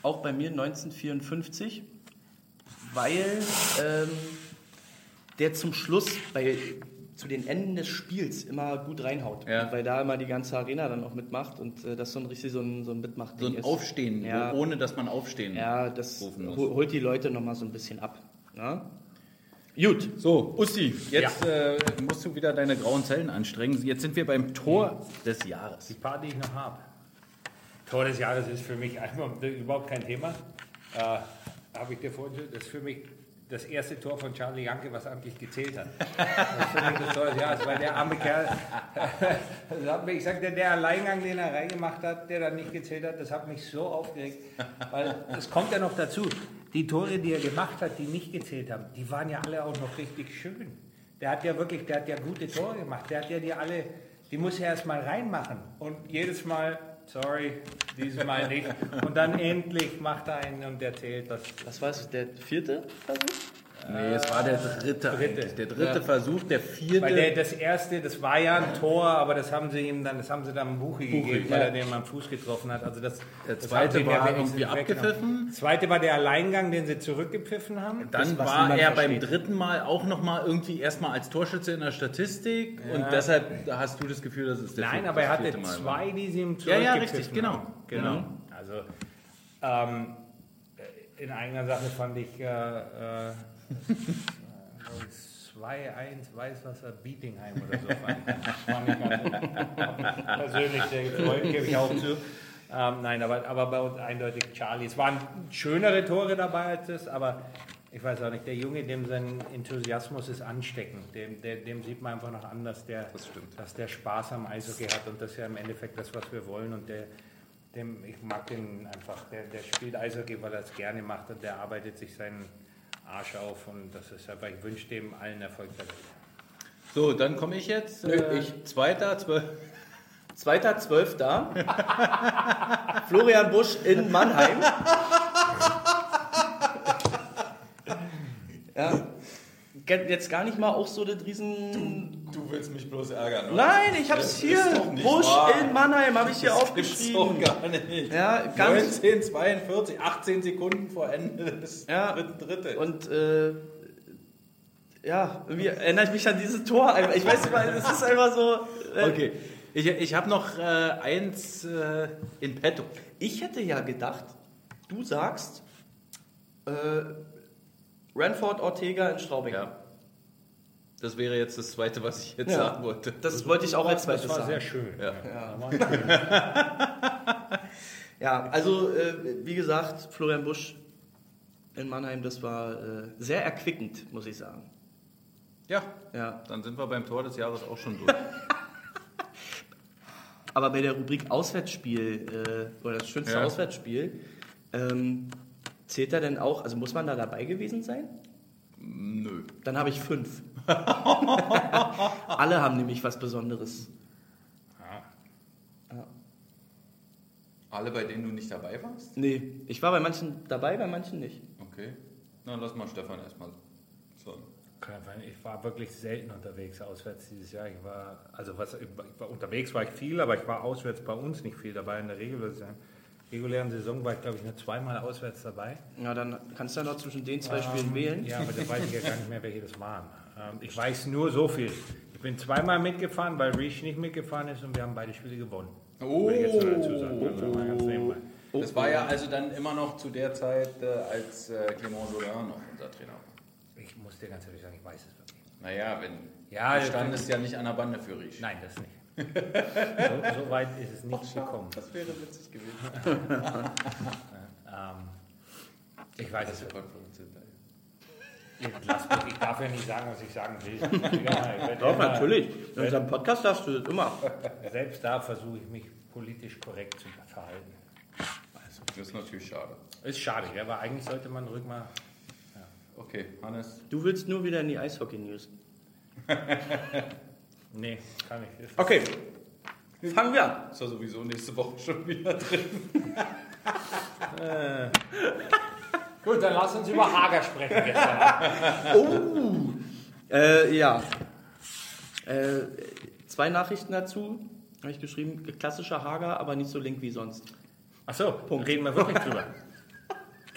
Auch bei mir 1954, weil ähm, der zum Schluss bei, zu den Enden des Spiels immer gut reinhaut. Ja. Weil da immer die ganze Arena dann auch mitmacht und äh, das so ein richtig so ein, so ein Mitmachding So ein ist. Aufstehen, Ja. ohne dass man aufstehen Ja, das rufen muss. hol- holt die Leute nochmal so ein bisschen ab. Ja? Gut. So, Ussi, jetzt äh, musst du wieder deine grauen Zellen anstrengen. Jetzt sind wir beim Tor des Jahres. Die paar, die ich noch habe. Tor des Jahres ist für mich einfach überhaupt kein Thema. Äh, habe ich dir vorhin schon, das ist für mich das erste Tor von Charlie Janke, was eigentlich gezählt hat. Das für mich das weil der arme Kerl, das hat mich, ich sagte, der Alleingang, den er reingemacht hat, der dann nicht gezählt hat, das hat mich so aufgeregt, weil es kommt ja noch dazu, die Tore, die er gemacht hat, die nicht gezählt haben, die waren ja alle auch noch richtig schön. Der hat ja wirklich, der hat ja gute Tore gemacht, der hat ja die alle, die muss er erst mal reinmachen. Und jedes Mal, sorry, dieses Mal nicht und dann endlich macht er einen und der zählt das. Was war es? Der vierte Versuch? Nee, es war der dritte. Dritte. Der dritte Versuch, der vierte. Weil der, das erste, das war ja ein Tor, aber das haben sie ihm dann, das haben sie dann Buchi gegeben, weil er den am Fuß getroffen hat. Also das, Der das zweite haben sie war ja irgendwie abgepfiffen. Das zweite war der Alleingang, den sie zurückgepfiffen haben. Dann Das, was war er beim versteht. dritten Mal auch nochmal irgendwie erstmal als Torschütze in der Statistik und deshalb hast du das Gefühl, das ist der Nein, vierte- aber er das hatte Mal. zwei, die sie ihm Ja, ja, zurückgepfiffen richtig, genau. haben. Genau. Also ähm, in einer Sache fand ich äh, äh, 2-1 Weißwasser Bietingheim oder so. Das persönlich sehr gefreut, gebe ich auch zu. Ähm, nein, aber, aber bei uns eindeutig Charlie. Es waren schönere Tore dabei als das, aber ich weiß auch nicht, der Junge, dem sein Enthusiasmus ist ansteckend. Dem, der, dem sieht man einfach noch an, dass der, dass der Spaß am Eishockey hat und das ist ja im Endeffekt das, was wir wollen. Und der, dem, ich mag den einfach, der, der spielt Eishockey, weil er es gerne macht und der arbeitet sich seinen Arsch auf und das ist einfach, ich wünsche dem allen Erfolg der Welt. So, dann komme ich jetzt. Nö, äh, ich. Zweiter, zwölf. <laughs> Zweiter, zwölfter. <laughs> Florian Busch in Mannheim. ja. Geht Jetzt gar nicht mal auch so das Riesen... Du willst mich bloß ärgern, oder? Nein, ich hab's Das hier. Busch wahr. in Mannheim habe ich hier Das gibt's aufgeschrieben. doch gar nicht. Ja, ganz... 19, 42, 18 Sekunden vor Ende des Ja. dritten Drittes. Und äh, ja, irgendwie erinnere ich mich an dieses Tor. Ich weiß nicht mal, es ist einfach so. Äh, Okay. Ich, ich habe noch äh, eins äh, in petto. Ich hätte ja gedacht, du sagst äh, Ranford Ortega in Straubing. Ja. Das wäre jetzt das zweite, was ich jetzt Ja. sagen wollte. Das wollte ich auch als zweites Das war sagen. sehr schön. Ja. Da. <laughs> Ja, also äh, wie gesagt, Florian Busch in Mannheim, das war äh, sehr erquickend, muss ich sagen. ja, Ja. dann sind wir beim Tor des Jahres auch schon durch. <laughs> Aber bei der Rubrik Auswärtsspiel äh, oder das schönste Ja. Auswärtsspiel, ähm, zählt er denn auch, also muss man da dabei gewesen sein? Nö. Dann habe ich fünf. <laughs> Alle haben nämlich was Besonderes. Alle, bei denen du nicht dabei warst? Nee, ich war bei manchen dabei, bei manchen nicht. Okay. Na, lass mal Stefan erstmal sagen. Ich war wirklich selten unterwegs auswärts dieses Jahr. Ich war, also was, ich war, unterwegs war ich viel, aber ich war auswärts bei uns nicht viel dabei. In der Regel, würde ich sagen, regulären Saison war ich, glaube ich, nur zweimal auswärts dabei. Ja, dann kannst du ja noch zwischen den zwei Spielen wählen. Ja, aber da weiß ich ja gar nicht mehr, welche das waren. Ähm, ich weiß nur so viel. Ich bin zweimal mitgefahren, weil Riesch nicht mitgefahren ist und wir haben beide Spiele gewonnen. Oh, ich jetzt dazu sagen. Also mal ganz nebenbei. Das war ja also dann immer noch zu der Zeit, äh, als äh, Clement Jolin noch unser Trainer war. Ich muss dir ganz ehrlich sagen, ich weiß es wirklich. Naja, wenn Ja, du standest ja nicht an der Bande für Riesch. Nein, das nicht. So, so weit ist es nicht gekommen. Das wäre witzig gewesen. Ähm, ich weiß es hinterher. Ich, darf ja nicht sagen, was ich sagen will. Ja, ich Doch, immer- natürlich. In unserem Podcast darfst du das immer. Selbst da versuche ich mich politisch korrekt zu verhalten. Das ist natürlich schade. Ist schade, ja, aber eigentlich sollte man ruhig mal. Okay, Hannes. Du willst nur wieder in die Eishockey-News. <laughs> Nee, kann ich. Ist- Okay, fangen wir an. Ist ja sowieso nächste Woche schon wieder drin. Gut, dann lass uns über Hager sprechen gestern. Äh, ja. Äh, zwei Nachrichten dazu. Habe ich geschrieben, klassischer Hager, aber nicht so link wie sonst. Achso, reden wir wirklich drüber.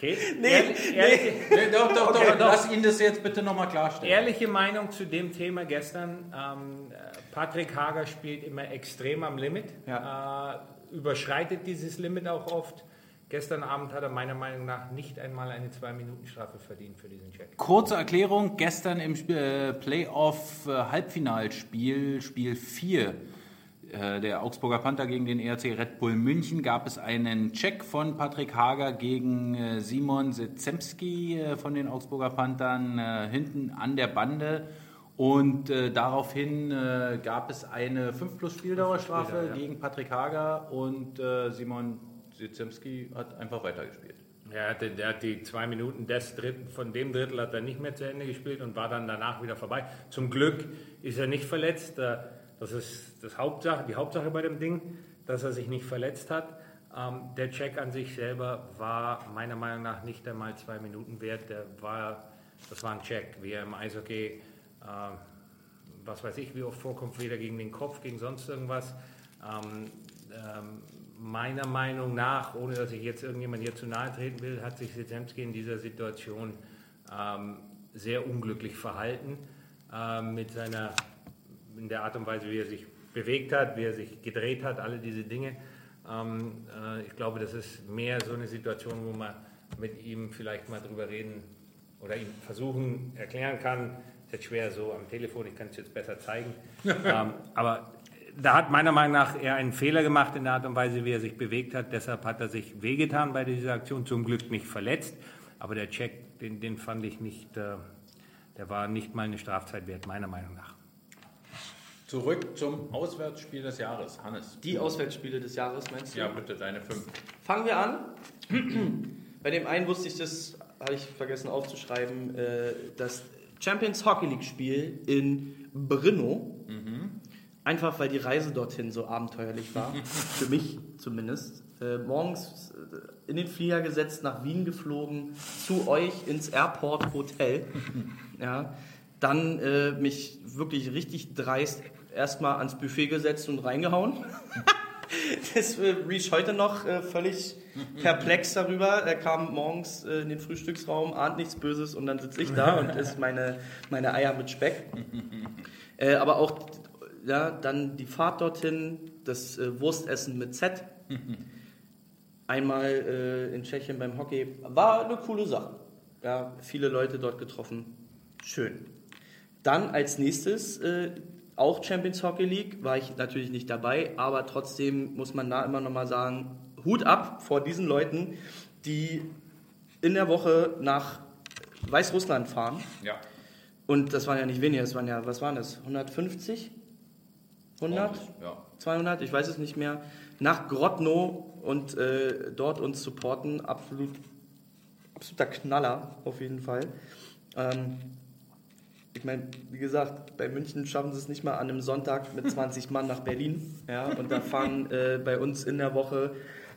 Okay? Nee, Ehrlich- ehrliche, Nee, doch, doch, Okay, doch, doch. Lass ihn das jetzt bitte nochmal klarstellen. ehrliche Meinung zu dem Thema gestern. Ähm, äh, Patrick Hager spielt immer extrem am Limit. Äh, überschreitet dieses Limit auch oft. Gestern Abend hat er meiner Meinung nach nicht einmal eine 2-Minuten-Strafe verdient für diesen Check. Kurze Erklärung, gestern im äh, Playoff-Halbfinalspiel, Spiel 4 äh, der Augsburger Panther gegen den ERC Red Bull München gab es einen Check von Patrick Hager gegen äh, Simon Sezemski äh, von den Augsburger Panthern äh, hinten an der Bande. Und äh, daraufhin äh, gab es eine 5 plus Spieldauerstrafe Spieldauer, ja. gegen Patrick Hager und äh, Simon Sezemski hat einfach weitergespielt. Ja, der, der hat die zwei Minuten des Dritten, von dem Drittel hat er nicht mehr zu Ende gespielt und war dann danach wieder vorbei. Zum Glück ist er nicht verletzt. Äh, Das ist das Hauptsache, die Hauptsache bei dem Ding, dass er sich nicht verletzt hat. Ähm, der Check an sich selber war meiner Meinung nach nicht einmal zwei Minuten wert. Der war, das war ein Check, wie er im Eishockey, äh, was weiß ich, wie oft vorkommt, weder gegen den Kopf, gegen sonst irgendwas. Ähm, ähm, meiner Meinung nach, ohne dass ich jetzt irgendjemand hier zu nahe treten will, hat sich Sezemski in dieser Situation ähm, sehr unglücklich verhalten ähm, mit seiner, in der Art und Weise, wie er sich bewegt hat, wie er sich gedreht hat, alle diese Dinge. Ähm, äh, ich glaube, das ist mehr so eine Situation, wo man mit ihm vielleicht mal drüber reden oder ihm versuchen, erklären kann. Ist jetzt schwer so am Telefon, ich kann es jetzt besser zeigen. <laughs> ähm, aber da hat meiner Meinung nach er einen Fehler gemacht in der Art und Weise, wie er sich bewegt hat. Deshalb hat er sich wehgetan bei dieser Aktion, zum Glück nicht verletzt. Aber der Check, den, den fand ich nicht, äh, der war nicht mal eine Strafzeit wert, meiner Meinung nach. Zurück zum Auswärtsspiel des Jahres. Hannes. Die Auswärtsspiele des Jahres, meinst du? Ja, bitte, deine fünf. Fangen wir an. Bei dem einen wusste ich das, habe ich vergessen aufzuschreiben, äh, das Champions Hockey League Spiel in Brno. Einfach weil die Reise dorthin so abenteuerlich war. <laughs> Für mich zumindest. Äh, morgens äh, in den Flieger gesetzt, nach Wien geflogen, zu euch ins Airport Hotel. <laughs> Ja, dann äh, mich wirklich richtig dreist erstmal ans Buffet gesetzt und reingehauen. <laughs> Das äh, riech heute noch äh, völlig perplex darüber. Er kam morgens äh, in den Frühstücksraum, ahnt nichts Böses und dann sitze ich da und esse meine, meine Eier mit Speck. <laughs> Äh, aber auch ja, dann die Fahrt dorthin, das äh, Wurstessen mit Z. Einmal äh, in Tschechien beim Hockey. War eine coole Sache. Ja, viele Leute dort getroffen. Schön. Dann als nächstes äh, auch Champions Hockey League, war ich natürlich nicht dabei, aber trotzdem muss man da immer nochmal sagen, Hut ab vor diesen Leuten, die in der Woche nach Weißrussland fahren. Ja. Und das waren ja nicht weniger, das waren ja, was waren das? 150? 100? Ja. 200? Ich weiß es nicht mehr. Nach Grodno und äh, dort uns supporten. Absolut, absoluter Knaller auf jeden Fall. Ähm, ich meine, wie gesagt, bei München schaffen sie es nicht mal an einem Sonntag mit <laughs> 20 Mann nach Berlin. Ja, und da fahren äh, bei uns in der Woche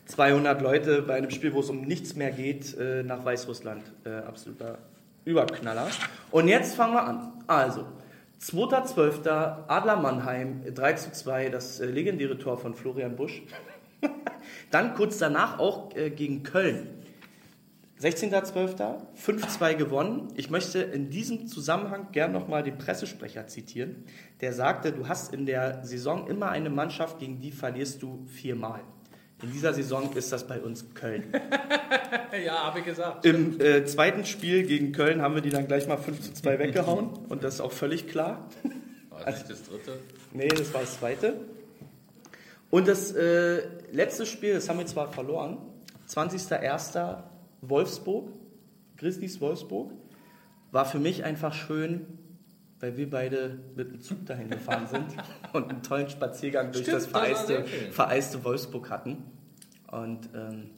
200 Leute bei einem Spiel, wo es um nichts mehr geht, äh, nach Weißrussland. Äh, absoluter Überknaller. Und jetzt fangen wir an. Also, 2.12. Adler Mannheim, 3 zu 2, das äh, legendäre Tor von Florian Busch. <laughs> Dann kurz danach auch äh, gegen Köln. 16.12. 5-2 gewonnen. Ich möchte in diesem Zusammenhang gern nochmal den Pressesprecher zitieren. Der sagte, du hast in der Saison immer eine Mannschaft, gegen die verlierst du viermal. In dieser Saison ist das bei uns Köln. <laughs> Ja, habe ich gesagt. Im äh, zweiten Spiel gegen Köln haben wir die dann gleich mal 5 zu 2 weggehauen. Und das ist auch völlig klar. War das nicht das dritte? Nee, das war das zweite. Und das äh, letzte Spiel, das haben wir zwar verloren, 20.01. Wolfsburg, Grizzlies Wolfsburg, war für mich einfach schön, weil wir beide mit dem Zug dahin gefahren sind <laughs> und einen tollen Spaziergang durch Stimmt, das vereiste, vereiste Wolfsburg hatten. Und ähm,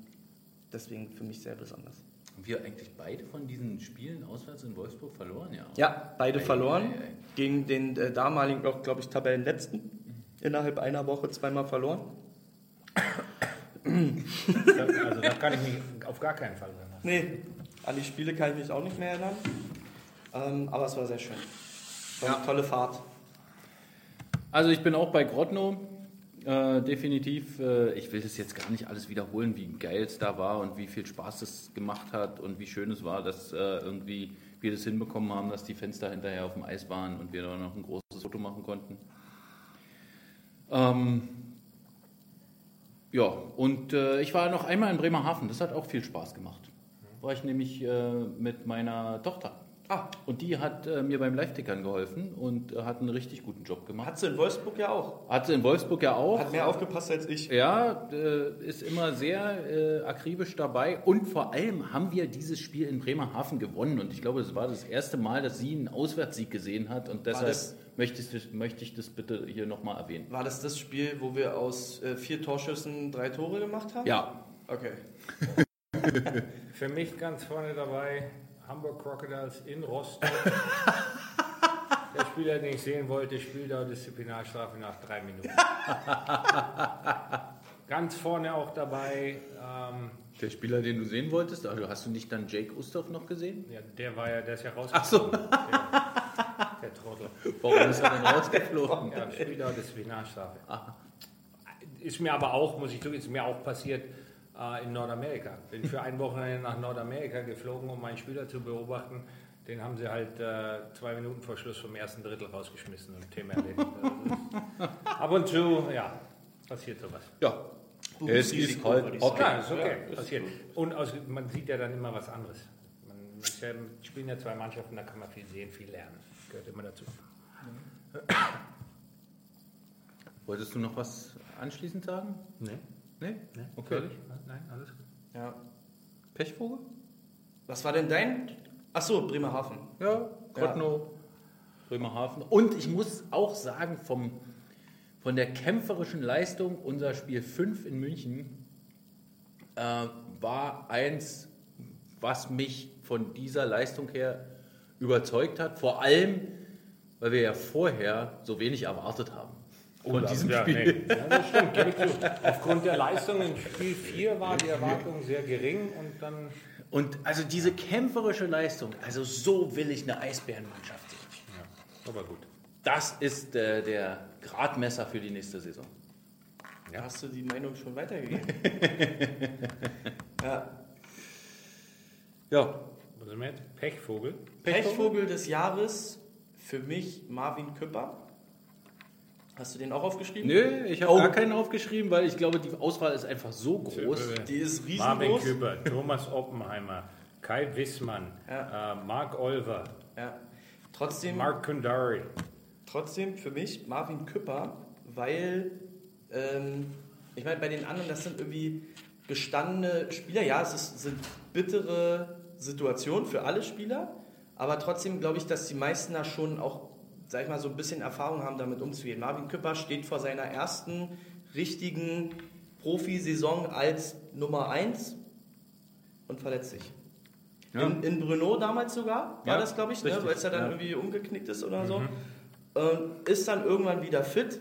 deswegen für mich sehr besonders. Haben wir eigentlich beide von diesen Spielen auswärts in Wolfsburg verloren? Ja. Ja, beide Ei, verloren. ei, ei. Gegen den äh, damaligen, glaube ich, Tabellenletzten. Innerhalb einer Woche zweimal verloren. Also da kann ich mich auf gar keinen Fall erinnern. Nee, an die Spiele kann ich mich auch nicht mehr erinnern. Ähm, aber es war sehr schön. War eine tolle Fahrt. Also ich bin auch bei Grodno. Äh, definitiv. Äh, ich will das jetzt gar nicht alles wiederholen, wie geil es da war und wie viel Spaß es gemacht hat und wie schön es war, dass äh, irgendwie wir das hinbekommen haben, dass die Fenster hinterher auf dem Eis waren und wir da noch ein großes Foto machen konnten. Ähm, ja, und äh, ich war noch einmal in Bremerhaven. Das hat auch viel Spaß gemacht. War ich nämlich äh, mit meiner Tochter. Ah, Und die hat äh, mir beim Live-Tickern geholfen und äh, hat einen richtig guten Job gemacht. hat sie in Wolfsburg ja auch. Hat sie in Wolfsburg ja auch. Hat mehr aufgepasst als ich. Ja, äh, ist immer sehr äh, akribisch dabei. Und vor allem haben wir dieses Spiel in Bremerhaven gewonnen. Und ich glaube, es war das erste Mal, dass sie einen Auswärtssieg gesehen hat. Und deshalb das- möchte ich, möchte ich das bitte hier nochmal erwähnen. War das das Spiel, wo wir aus äh, vier Torschüssen drei Tore gemacht haben? Ja, Okay. <laughs> Für mich ganz vorne dabei Hamburg Crocodiles in Rostock. <laughs> Der Spieler, den ich sehen wollte, spielt auch Disziplinarstrafe nach drei Minuten. <laughs> Ganz vorne auch dabei, ähm, der Spieler, den du sehen wolltest, also hast du nicht dann Jake Ustav noch gesehen? ja, der war ja, der ist ja Ach so. rausgeflogen. Der, der Trottel. Warum ist er denn rausgeflogen? Ja, spielt auch Disziplinarstrafe. Ist mir aber auch, muss ich zugeben, ist mir auch passiert äh, in Nordamerika. Bin für ein Wochenende nach Nordamerika geflogen, um meinen Spieler zu beobachten. Den haben sie halt äh, zwei Minuten vor Schluss vom ersten Drittel rausgeschmissen und Thema erledigt. Also <laughs> Ab und zu, ja, passiert sowas. Ja, es ist halt okay. Ja, ist okay, passiert. Und aus, man sieht ja dann immer was anderes. Man ist ja, spielen ja zwei Mannschaften, da kann man viel sehen, viel lernen. Gehört immer dazu. Wolltest du noch was anschließend sagen? Nee, Nee? nee, Okay. Soll ich? Nein, alles gut. Ja. Pechvogel? Was war denn dein? Achso, Bremerhaven. Ja, Grodno, Bremerhaven. Und ich muss auch sagen, vom, von der kämpferischen Leistung, unser Spiel 5 in München äh, war eins, was mich von dieser Leistung her überzeugt hat. Vor allem, weil wir ja vorher so wenig erwartet haben. Von diesem ja, Spiel. Nee. <laughs> Ja, das stimmt, gebe ich zu. Aufgrund der Leistung in Spiel 4 war die Erwartung sehr gering und dann Und also diese kämpferische Leistung, also so will ich eine Eisbärenmannschaft sehen. aber gut. Das ist äh, der Gradmesser für die nächste Saison. Ja. Hast du die Meinung schon weitergegeben? <laughs> ja. Ja, Was ist mit? Pechvogel. Pechvogel des Jahres für mich Marvin Küpper. Hast du den auch aufgeschrieben? Nö, ich habe Oh. gar keinen aufgeschrieben, weil ich glaube, die Auswahl ist einfach so groß. Die ist Marvin riesengroß. Küpper, Thomas Oppenheimer, Kai Wissmann, Ja. äh, Mark Olver, Ja. Trotzdem, Mark Kundari. trotzdem für mich Marvin Küpper, weil ähm, ich meine, bei den anderen, das sind irgendwie gestandene Spieler. Ja, es ist, sind bittere Situationen für alle Spieler, aber trotzdem glaube ich, dass die meisten da schon auch, sag ich mal, so ein bisschen Erfahrung haben, damit umzugehen. Marvin Küpper steht vor seiner ersten richtigen Profisaison als Nummer 1 und verletzt sich. Ja. In, in Brno damals sogar, war Ja, das, glaube ich, ne? weil es ja dann ja. irgendwie umgeknickt ist oder so. Und ist dann irgendwann wieder fit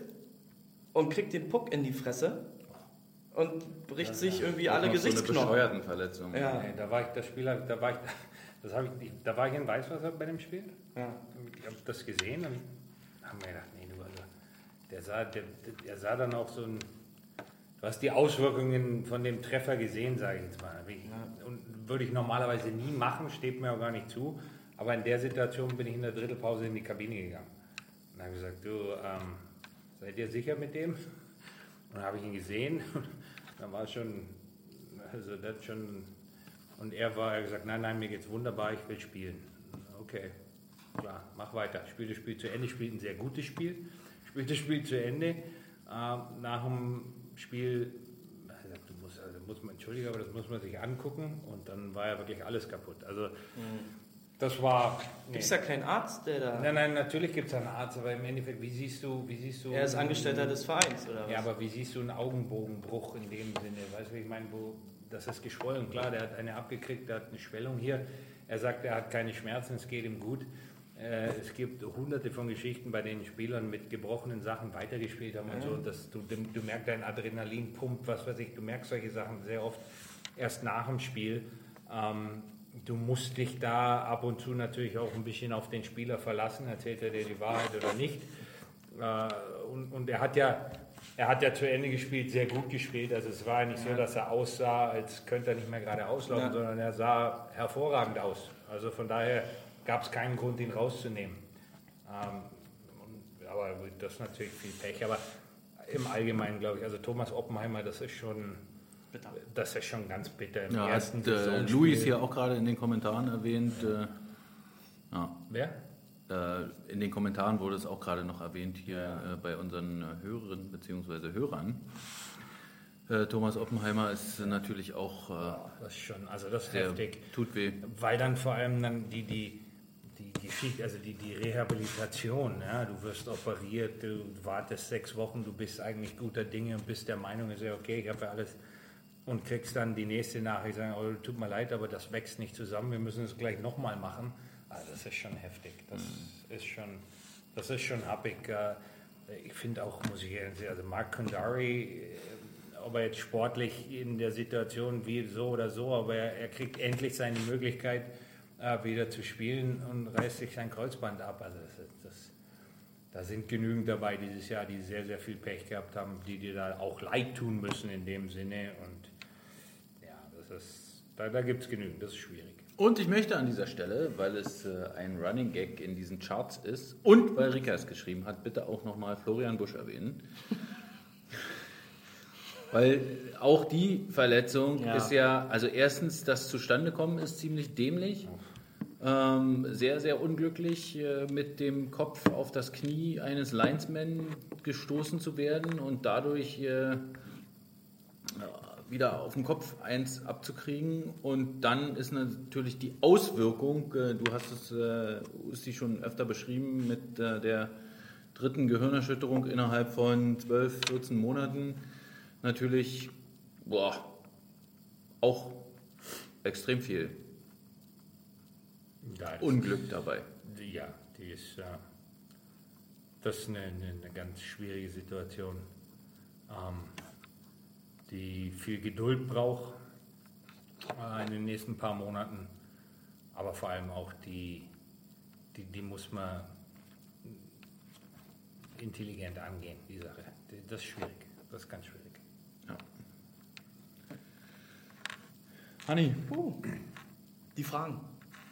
und kriegt den Puck in die Fresse und bricht sich irgendwie alle Noch So eine Gesichtsknochen. bescheuerten Verletzung. Ja, Nee, da war ich der Spieler, da war ich, das habe ich, nicht- da war ich in Weißwasser bei dem Spiel. Ja. Ich habe das gesehen und habe mir gedacht, nee, du, also, der sah, der, der sah dann auch so ein, du hast die Auswirkungen von dem Treffer gesehen, sage ich jetzt mal. Wie- Und würde ich normalerweise nie machen, steht mir auch gar nicht zu. Aber in der Situation bin ich in der Drittelpause in die Kabine gegangen und habe gesagt, du, ähm, seid ihr sicher mit dem? Und dann habe ich ihn gesehen <laughs> und dann war es schon, also das schon, und er war, er gesagt, nein, nein, mir geht's wunderbar, ich will spielen. Okay, klar, mach weiter. Spiel das Spiel zu Ende, spielt ein sehr gutes Spiel, spielt das Spiel zu Ende. Ähm, nach dem Spiel, also du musst, also muss man, entschuldige, aber das muss man sich angucken und dann war ja wirklich alles kaputt. Also das war. Nee. Gibt es da keinen Arzt, der da. Nein, nein, natürlich gibt es einen Arzt, aber im Endeffekt, wie siehst du, wie siehst du. Er ist Angestellter des Vereins, oder was? Ja, aber wie siehst du einen Augenbogenbruch in dem Sinne? Weißt du, wie ich meine, wo das ist geschwollen. Klar, der hat eine abgekriegt, der hat eine Schwellung hier. Er sagt, er hat keine Schmerzen, es geht ihm gut. Äh, es gibt hunderte von Geschichten, bei denen Spielern mit gebrochenen Sachen weitergespielt haben und so. Und das, du, du merkst dein Adrenalin pumpt, was weiß ich, du merkst solche Sachen sehr oft erst nach dem Spiel. Ähm, du musst dich da ab und zu natürlich auch ein bisschen auf den Spieler verlassen, erzählt er dir die Wahrheit oder nicht. Äh, und, und er hat ja er hat ja zu Ende gespielt, sehr gut gespielt. Also es war ja nicht so, dass er aussah, als könnte er nicht mehr gerade auslaufen, Ja. sondern er sah hervorragend aus. Also von daher gab es keinen Grund, ihn rauszunehmen. Ähm, und, aber das ist natürlich viel Pech. Aber im Allgemeinen glaube ich, also Thomas Oppenheimer, das ist schon, Bitter. das ist schon ganz bitter. Im Ja, ersten hat äh, Luis hier auch gerade in den Kommentaren erwähnt. Äh, ja, Wer? äh, in den Kommentaren wurde es auch gerade noch erwähnt hier äh, bei unseren äh, Hörerinnen bzw. Hörern. Thomas Oppenheimer ist natürlich auch äh, Das ist schon, also das ist heftig. tut weh. Weil dann vor allem dann die, die, die Geschichte, also die, die Rehabilitation, ja, du wirst operiert, du wartest sechs Wochen, du bist eigentlich guter Dinge und bist der Meinung, ist ja okay, ich habe ja alles und kriegst dann die nächste Nachricht, sagen, oh, tut mir leid, aber das wächst nicht zusammen, wir müssen es gleich nochmal machen. Also das ist schon heftig, das ist schon, das ist schon happig. Äh, Ich finde auch, muss ich ehrlich sagen, also Mark Kundari, äh, ob er jetzt sportlich in der Situation wie so oder so, aber er, er kriegt endlich seine Möglichkeit, äh, wieder zu spielen und reißt sich sein Kreuzband ab. Also das, das, da sind genügend dabei dieses Jahr, die sehr, sehr viel Pech gehabt haben, die dir da auch leid tun müssen in dem Sinne. Und ja, das ist, da, da gibt es genügend, das ist schwierig. Und ich möchte an dieser Stelle, weil es äh, ein Running Gag in diesen Charts ist und weil Rika es geschrieben hat, bitte auch nochmal Florian Busch erwähnen. <laughs> weil auch die Verletzung Ja. ist ja, also erstens, das Zustandekommen ist ziemlich dämlich. Ähm, sehr, sehr unglücklich, äh, mit dem Kopf auf das Knie eines Linesman gestoßen zu werden und dadurch äh, wieder auf den Kopf eins abzukriegen. Und dann ist natürlich die Auswirkung, äh, du hast es äh, Usti schon öfter beschrieben, mit äh, der dritten Gehirnerschütterung innerhalb von 12, 14 Monaten, natürlich boah, auch extrem viel Da ist- Unglück dabei. Die- Ja, die ist, äh, das ist eine, eine, eine ganz schwierige Situation, ähm, die viel Geduld braucht äh, in den nächsten paar Monaten, aber vor allem auch die, die, die muss man intelligent angehen, die Sache. Das ist schwierig, das ist ganz schwierig. Hanni, Die Fragen.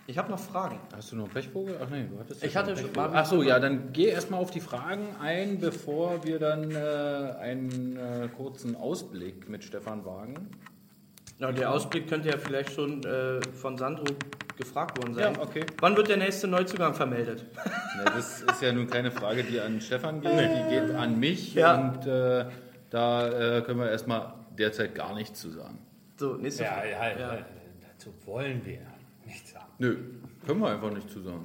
Ich habe noch Fragen. hast du noch einen Pechvogel? Ach nee, du hattest Ich ja hatte einen schon-. Ach so, ja, dann geh erstmal auf die Fragen ein, bevor wir dann äh, einen äh, kurzen Ausblick mit Stefan wagen. Ja, der Ausblick könnte ja vielleicht schon äh, von Sandro gefragt worden sein. Ja, okay. Wann wird der nächste Neuzugang vermeldet? Ja, das ist ja nun keine Frage, die an Stefan geht, die geht an mich Ja. und äh, da äh, können wir erstmal derzeit gar nichts zu sagen. So, nächste Ja, Frage. ja, ja. dazu wollen wir nichts sagen. Nö, können wir einfach nicht zu sagen.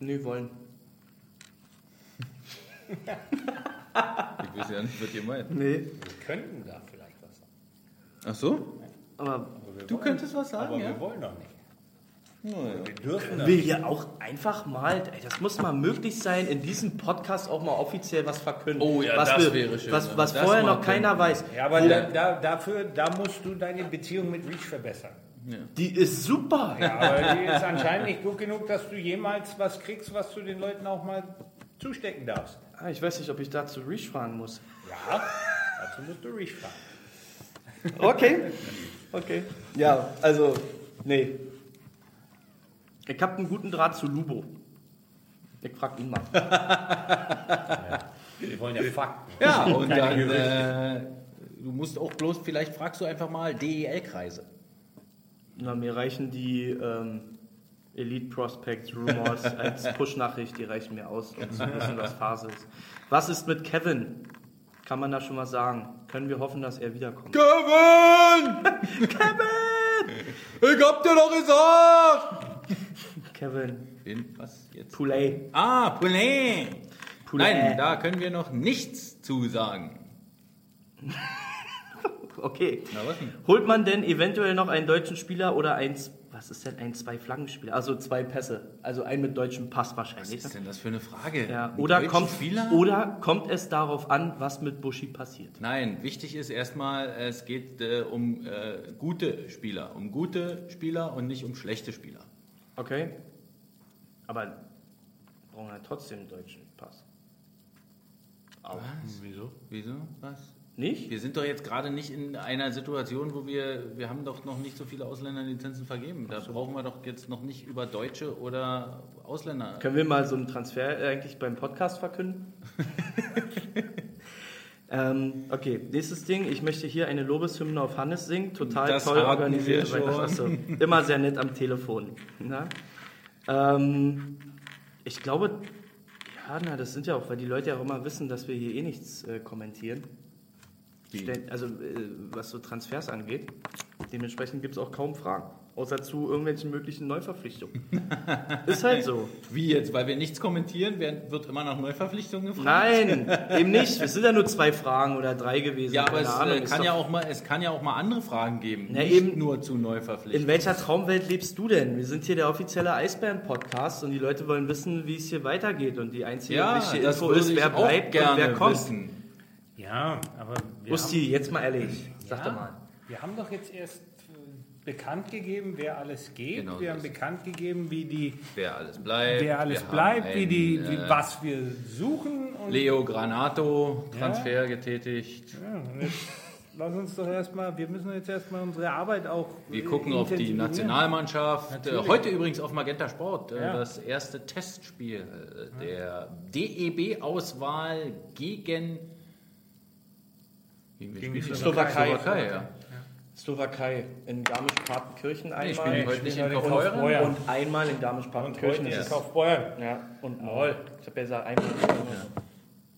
Nö, wollen. Ich weiß ja nicht, was ihr meint. Nee. Wir könnten da vielleicht was sagen. Ach so? Aber aber wir Du wollen- könntest was Aber sagen, wir ja? wollen doch nicht. Naja. Wir dürfen will hier auch einfach mal, ey, das muss mal möglich sein, in diesem Podcast auch mal offiziell was verkünden. Oh ja, was das wir, wäre schön, Was, was wir vorher noch keiner könnten. weiß. Ja, aber da, da, dafür, da musst du deine Beziehung mit Reach verbessern. Die ist super. Ja, aber die ist anscheinend nicht gut genug, dass du jemals was kriegst, was du den Leuten auch mal zustecken darfst. Ah, ich weiß nicht, ob ich dazu Reach fragen muss. Ja, dazu musst du Reach fragen. Okay. Okay. Ja, also, nee. Ich habe einen guten Draht zu Lubo. Ich frag ihn mal. <laughs> Wir wollen ja Fakten. Ja, und dann, äh, du musst auch bloß, vielleicht fragst du einfach mal DEL-Kreise. Na, mir reichen die ähm, Elite Prospects Rumors <laughs> als Push-Nachricht, die reichen mir aus, um zu wissen, was Phase ist. Was ist mit Kevin? Kann man da schon was sagen? Können wir hoffen, dass er wiederkommt? Kevin! <laughs> Kevin! Ich hab dir doch gesagt! Kevin. Wen? Was jetzt? Poulet. Ah, Poulet! Poulet. Nein, da können wir noch nichts zu sagen. <laughs> Okay. Na was denn? Holt man denn eventuell noch einen deutschen Spieler oder ein, was ist denn ein Zwei-Flaggen-Spieler? Also zwei Pässe. Also einen mit deutschem Pass Was wahrscheinlich. ist denn das für eine Frage? Ja, oder kommt, Spieler? oder kommt es darauf an, was mit Buschi passiert? Nein, wichtig ist erstmal, es geht äh, um äh, gute Spieler. Um gute Spieler und nicht um schlechte Spieler. Okay. Aber brauchen wir trotzdem einen deutschen Pass. Was? Wieso? Wieso? Was? Nicht? Wir sind doch jetzt gerade nicht in einer Situation, wo wir, wir haben doch noch nicht so viele Ausländerlizenzen vergeben. Da brauchen wir doch jetzt noch nicht über Deutsche oder Ausländer. Können wir mal so einen Transfer eigentlich beim Podcast verkünden? <laughs> ähm, okay, nächstes Ding. Ich möchte hier eine Lobeshymne auf Hannes singen. Total Das toll organisiert. Achso, immer sehr nett am Telefon. Na? Ähm, ich glaube, ja, na, das sind ja auch, weil die Leute ja auch immer wissen, dass wir hier eh nichts äh, kommentieren. Stellen- Also, äh, was so Transfers angeht. Dementsprechend gibt es auch kaum Fragen. Außer zu irgendwelchen möglichen Neuverpflichtungen. <laughs> Ist halt so. Wie jetzt? Weil wir nichts kommentieren, werden- wird immer nach Neuverpflichtungen gefragt? Nein, <laughs> eben nicht. Es sind ja nur zwei Fragen oder drei gewesen. Ja, aber es, Ahnung. äh, Ist kann ja auch mal, es kann ja auch mal andere Fragen geben. Na, nicht eben- nur zu In Neuverpflichtungen. welcher Traumwelt lebst du denn? Wir sind hier der offizielle Eisbären-Podcast und die Leute wollen wissen, wie es hier weitergeht. Und die einzige Ja, Info ist, wer bleibt und wer kommt. wissen. Ja, aber wir Usti, jetzt mal ehrlich. Sag haben, doch ja, mal. wir haben doch jetzt erst äh, bekannt gegeben, wer alles geht. Genau wir haben bekannt gegeben, wie die, Wer alles bleibt. wer alles Wir bleibt, wie die, wie, äh, was wir suchen. Leo Granato, Transfer getätigt. Ja, jetzt lass uns doch erstmal, wir müssen jetzt erstmal unsere Arbeit auch. Wir äh, gucken auf die. Nationalmannschaft. Natürlich. heute übrigens auf Magenta Sport Ja. das erste Testspiel der DEB-Auswahl gegen, gegen, die? Slowakei. Slowakei ja. Slowakei in Garmisch-Partenkirchen Nee, einmal. spielen heute nicht in Kaufbeuren. Feuer. und einmal in Garmisch-Partenkirchen. Heute Das ist Kaufbeuer. Ja, und Moll. Ich habe ja gesagt, einmal.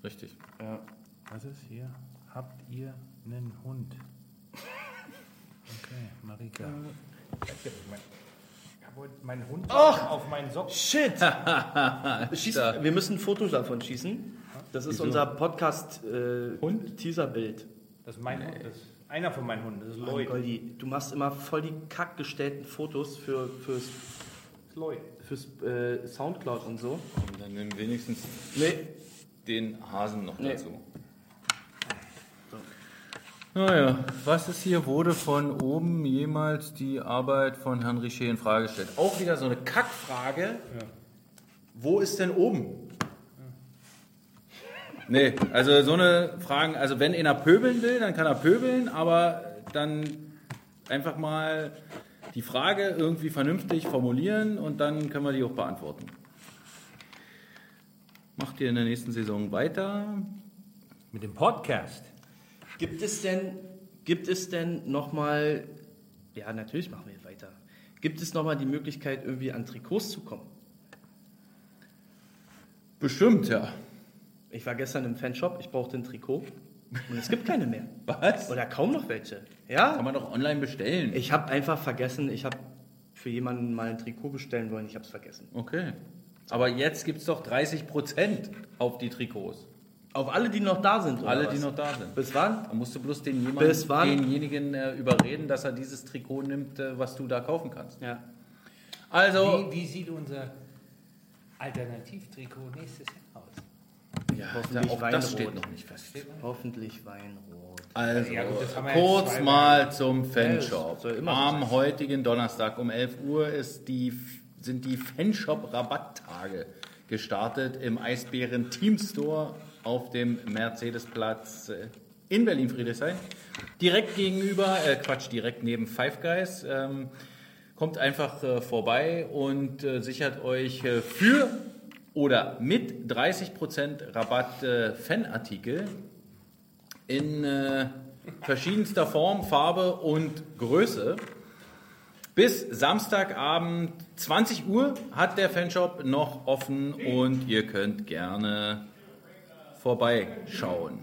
Richtig. Ja. Was ist hier? Habt ihr einen Hund? Okay, Marika. Ich habe heute meinen Hund auf meinen Socken. Shit! <laughs> Schieß, wir müssen ein Foto davon schießen. Das ist unser Podcast-Teaser-Bild. Das ist mein Hund. Das ist einer von meinen Hunden. Das ist Lloyd. Goldi, du machst immer voll die kackgestellten Fotos für, fürs, Lloyd. fürs äh, Soundcloud und so. Und dann nimm wenigstens Nee, den Hasen noch Nee. dazu. Naja, was ist hier? Wurde von oben jemals die Arbeit von Herrn Richer in Frage gestellt? Auch wieder so eine Kackfrage. Wo ist denn oben? Nee, also so eine Fragen, also wenn einer pöbeln will, dann kann er pöbeln, aber dann einfach mal die Frage irgendwie vernünftig formulieren und dann können wir die auch beantworten. Macht ihr in der nächsten Saison weiter? Mit dem Podcast. Gibt es denn, gibt es denn nochmal, ja natürlich machen wir weiter, gibt es nochmal die Möglichkeit irgendwie an Trikots zu kommen? Bestimmt, ja. Ich war gestern im Fanshop, ich brauchte ein Trikot und es gibt keine mehr. <laughs> Was? Oder kaum noch welche. Kann Ja? man doch online bestellen. Ich habe einfach vergessen, ich habe für jemanden mal ein Trikot bestellen wollen, ich habe es vergessen. Okay. Aber jetzt gibt es doch 30% auf die Trikots. Auf alle, die noch da sind. oder Alle, was? die noch da sind. Bis wann? Da musst du bloß den jemand, Bis wann? denjenigen äh, überreden, dass er dieses Trikot nimmt, äh, was du da kaufen kannst. Ja. Also, Wie, wie sieht unser Alternativtrikot nächstes Jahr aus? Ja, hoffentlich auch das Weinrot. steht noch nicht fest. Hoffentlich Weinrot. Also, Ja, gut, das kurz zwei mal zum Ja, Fanshop. das so Am heutigen Donnerstag um 11 Uhr ist die, sind die Fanshop-Rabatttage gestartet im Eisbären Team Store auf dem Mercedesplatz äh, in Berlin-Friedrichshain. Direkt gegenüber, äh, Quatsch, direkt neben Five Guys. Ähm, kommt einfach äh, vorbei und äh, sichert euch äh, für oder mit 30% Rabatt äh, Fanartikel in äh, verschiedenster Form, Farbe und Größe. Bis Samstagabend 20 Uhr hat der Fanshop noch offen und ihr könnt gerne vorbeischauen.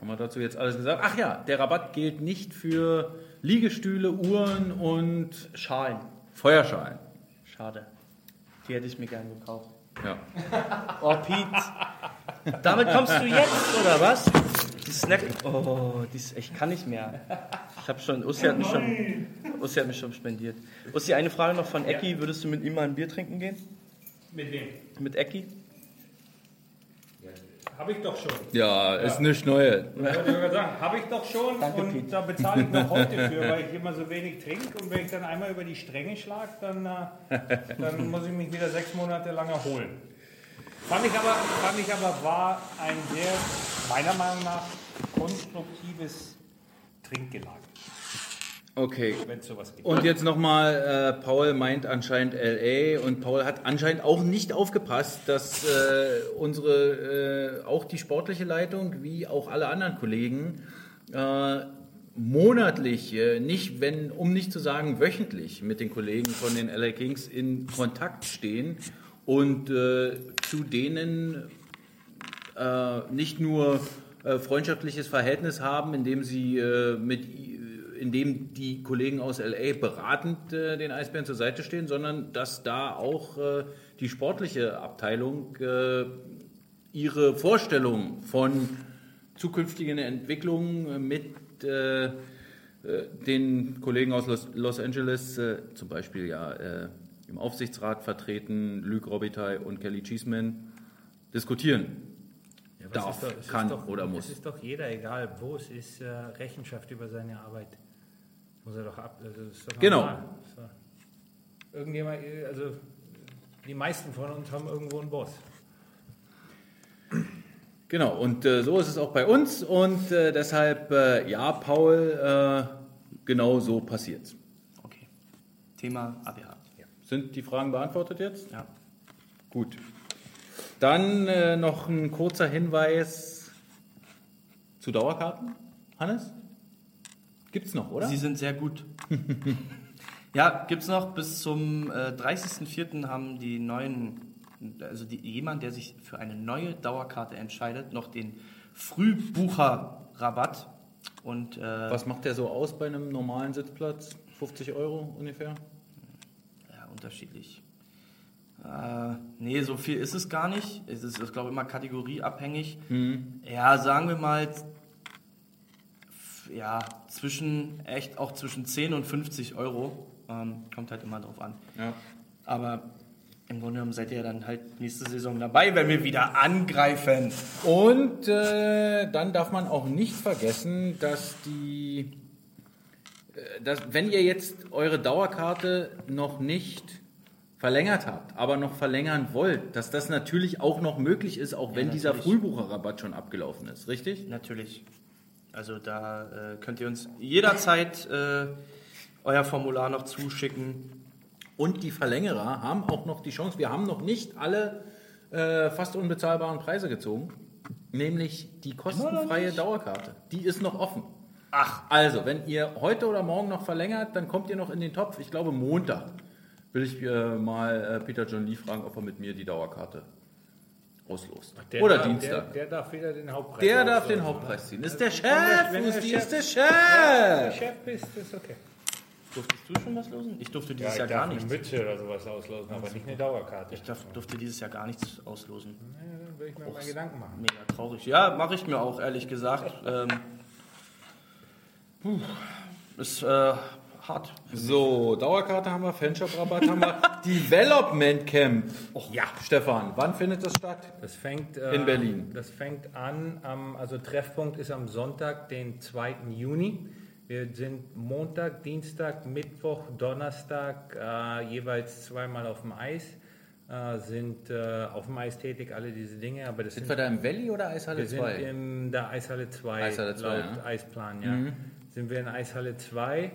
Haben wir dazu jetzt alles gesagt? Ach ja, der Rabatt gilt nicht für Liegestühle, Uhren und Schalen. Feuerschalen. Schade. Die hätte ich mir gerne gekauft. Ja. <laughs> Oh, Pete. Damit kommst du jetzt, oder was? Die Snack. Oh, die ist, ich kann nicht mehr. Ich habe schon. Ussi hat mich schon. Ussi hat mich schon spendiert. Ussi, eine Frage noch von Ecki. Würdest du mit ihm mal ein Bier trinken gehen? Mit wem? Mit Ecki? Habe ich doch schon. Ja, ist nichts Neues. Wollte ich gerade sagen, habe ich doch schon Danke, und Pete. da bezahle ich noch heute für, <laughs> weil ich immer so wenig trinke und wenn ich dann einmal über die Stränge schlage, dann, äh, dann <laughs> muss ich mich wieder sechs Monate lang erholen. Fand ich aber, fand ich aber war ein sehr, meiner Meinung nach, konstruktives Trinkgelage, Okay. wenn sowas gibt. Und jetzt nochmal, äh, Paul meint anscheinend LA und Paul hat anscheinend auch nicht aufgepasst, dass äh, unsere, äh, auch die sportliche Leitung, wie auch alle anderen Kollegen, äh, monatlich, nicht, wenn, um nicht zu sagen wöchentlich, mit den Kollegen von den LA Kings in Kontakt stehen und äh, zu denen äh, nicht nur äh, freundschaftliches Verhältnis haben, indem sie äh, mit i- indem die Kollegen aus LA beratend äh, den Eisbären zur Seite stehen, sondern dass da auch äh, die sportliche Abteilung äh, ihre Vorstellung von zukünftigen Entwicklungen mit äh, äh, den Kollegen aus Los, Los Angeles, äh, zum Beispiel ja im Aufsichtsrat vertreten, Luc Robitaille und Kelly Cheeseman, diskutieren. Darf, doch- kann doch, oder muss. Es ist doch jeder, egal wo es ist, Rechenschaft über seine Arbeit. Muss er doch ab. Also das ist doch Genau. doch- Irgendjemand, also die meisten von uns haben irgendwo einen Boss. Genau, und äh, so ist es auch bei uns und äh, deshalb, äh, ja, Paul, äh, genau so passiert Okay. Thema abgehakt. Sind die Fragen beantwortet jetzt? Ja. Gut. Dann äh, noch ein kurzer Hinweis zu Dauerkarten. Hannes? Gibt's noch, oder? Sie sind sehr gut. <laughs> ja, gibt's noch. Bis zum äh, 30.04. haben die neuen, also die, jemand, der sich für eine neue Dauerkarte entscheidet, noch den Frühbucherrabatt. Und äh, Was macht der so aus bei einem normalen Sitzplatz? 50 Euro ungefähr? Ja, unterschiedlich. Äh, nee, so viel ist es gar nicht. Es ist, ich glaube, immer kategorieabhängig. Ja, sagen wir mal, ja, zwischen, echt auch zwischen 10 und 50 Euro. Ähm, kommt halt immer drauf an. Ja. Aber im Grunde genommen seid ihr ja dann halt nächste Saison dabei, wenn wir wieder angreifen. Und äh, dann darf man auch nicht vergessen, dass die, äh, dass, wenn ihr jetzt eure Dauerkarte noch nicht verlängert habt, aber noch verlängern wollt, dass das natürlich auch noch möglich ist, auch wenn dieser natürlich. Frühbucherrabatt schon abgelaufen ist, richtig? Natürlich. Also da äh, könnt ihr uns jederzeit äh, euer Formular noch zuschicken. Und die Verlängerer haben auch noch die Chance, wir haben noch nicht alle äh, fast unbezahlbaren Preise gezogen, nämlich die kostenfreie Dauerkarte. Die ist noch offen. Ach. Also, wenn ihr heute oder morgen noch verlängert, dann kommt ihr noch in den Topf. Ich glaube, Montag will ich äh, mal äh, Peter John Lee fragen, ob er mit mir die Dauerkarte auslost. Der oder darf, Dienstag. Der, der darf wieder den Hauptpreis. Der darf den. Hauptpreis ziehen. Ist der Chef, wenn der Chef- ist der Ja, wenn du Chef. Chef bist, ist okay. Durftest du schon was losen? Ich durfte Ja, dieses ich Jahr gar eine nichts. Mütze oder sowas auslosen, aber nicht eine Dauerkarte. Ich darf, durfte dieses Jahr gar nichts auslosen. Ja, dann will ich mir mal Gedanken machen. Mega traurig. Ja, mache ich mir auch, ehrlich gesagt. Ähm, puh, ist äh, hart. So, Dauerkarte haben wir, Fanshop-Rabatt haben wir, <laughs> Development Camp. ja, Stefan, wann findet das statt? Das fängt, äh, In Berlin. Das fängt an, am, also Treffpunkt ist am Sonntag, den 2. Juni. Wir sind Montag, Dienstag, Mittwoch, Donnerstag äh, jeweils zweimal auf dem Eis. Äh, sind äh, auf dem Eis tätig, alle diese Dinge. Aber das Sind sind, wir da im Valley oder Eishalle wir sind 2? in der Eishalle 2, Eishalle 2, laut ja. Mhm. Eisplan, ja. Sind wir in Eishalle 2.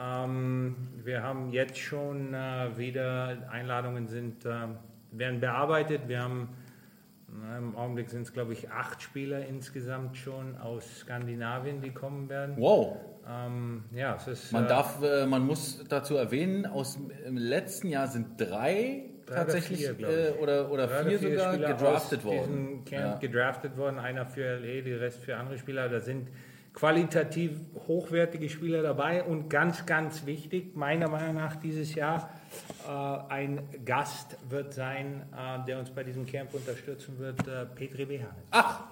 Ähm, wir haben jetzt schon äh, wieder, Einladungen sind, äh, werden bearbeitet. Wir haben na, Im Augenblick sind es, glaube ich, acht Spieler insgesamt schon aus Skandinavien, die kommen werden. Wow. Ähm, ja, es ist. Man äh, darf, äh, man muss dazu erwähnen, aus im letzten Jahr sind drei Drei oder tatsächlich vier, glaub ich. äh, oder, oder vier oder sogar Spieler gedraftet worden. Camp Ja. gedraftet worden, einer für LA, der Rest für andere Spieler. Da sind qualitativ hochwertige Spieler dabei und ganz, ganz wichtig, meiner Meinung nach dieses Jahr, äh, ein Gast wird sein, äh, der uns bei diesem Camp unterstützen wird, äh, Petri Behan. Ach!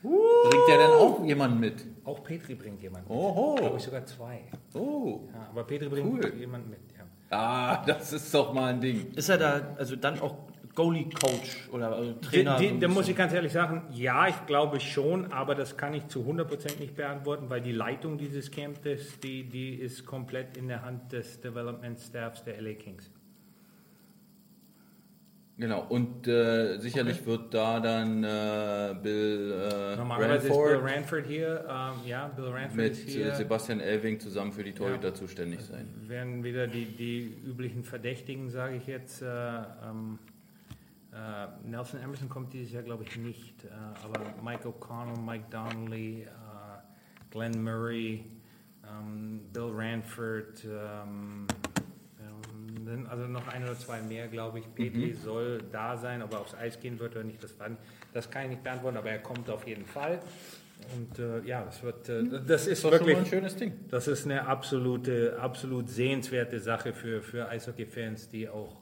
Bringt der denn auch jemanden mit? Auch Petri bringt jemanden mit. Oho. Glaube ich sogar zwei. Oh. Ja, aber Petri bringt Cool. jemanden mit. Ja. Ah, das ist doch mal ein Ding. Ist er da, also dann auch Goalie-Coach oder also Trainer? Die, da muss ich ganz ehrlich sagen, ja, ich glaube schon, aber das kann ich zu 100% nicht beantworten, weil die Leitung dieses Campes, die, die ist komplett in der Hand des Development Staffs der LA Kings. Genau, und äh, sicherlich wird da dann äh, Bill äh, Normalerweise ist Ranford Bill Ranford hier, ähm, ja, Bill Ranford mit ist hier. äh, Sebastian Elving zusammen für die Torhüter zuständig sein. werden wieder die, die üblichen Verdächtigen, sage ich jetzt. Äh, ähm, äh, Nelson Emerson kommt dieses Jahr, glaube ich, nicht. Äh, aber Mike O'Connell, Mike Donnelly, äh, Glenn Murray, ähm, Bill Ranford, ähm, ähm, also noch ein oder zwei mehr, glaube ich. Petri soll da sein, ob er aufs Eis gehen wird oder nicht, das, war, das kann ich nicht beantworten, aber er kommt auf jeden Fall. Und äh, ja, das wird, äh, das ist Das ist schon wirklich ein schönes Ding. das ist eine absolute, absolut sehenswerte Sache für, für Eishockey-Fans, die auch,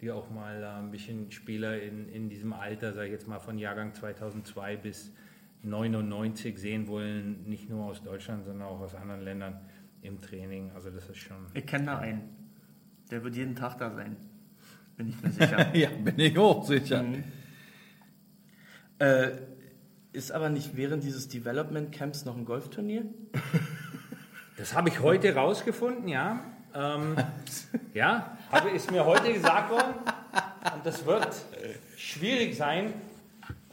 die auch mal ein bisschen Spieler in, in diesem Alter, sage ich jetzt mal von Jahrgang 2002 bis 99 sehen wollen, nicht nur aus Deutschland, sondern auch aus anderen Ländern im Training. Also das ist schon. Ich kenne da einen. Der wird jeden Tag da sein. Bin ich mir <laughs> sicher. Ja, bin ich auch sicher. Mhm. äh, ist aber nicht während dieses Development Camps noch ein Golfturnier? Das habe ich heute rausgefunden, ja. Ähm, <laughs> ja, habe, ist mir heute gesagt worden. Und das wird schwierig sein,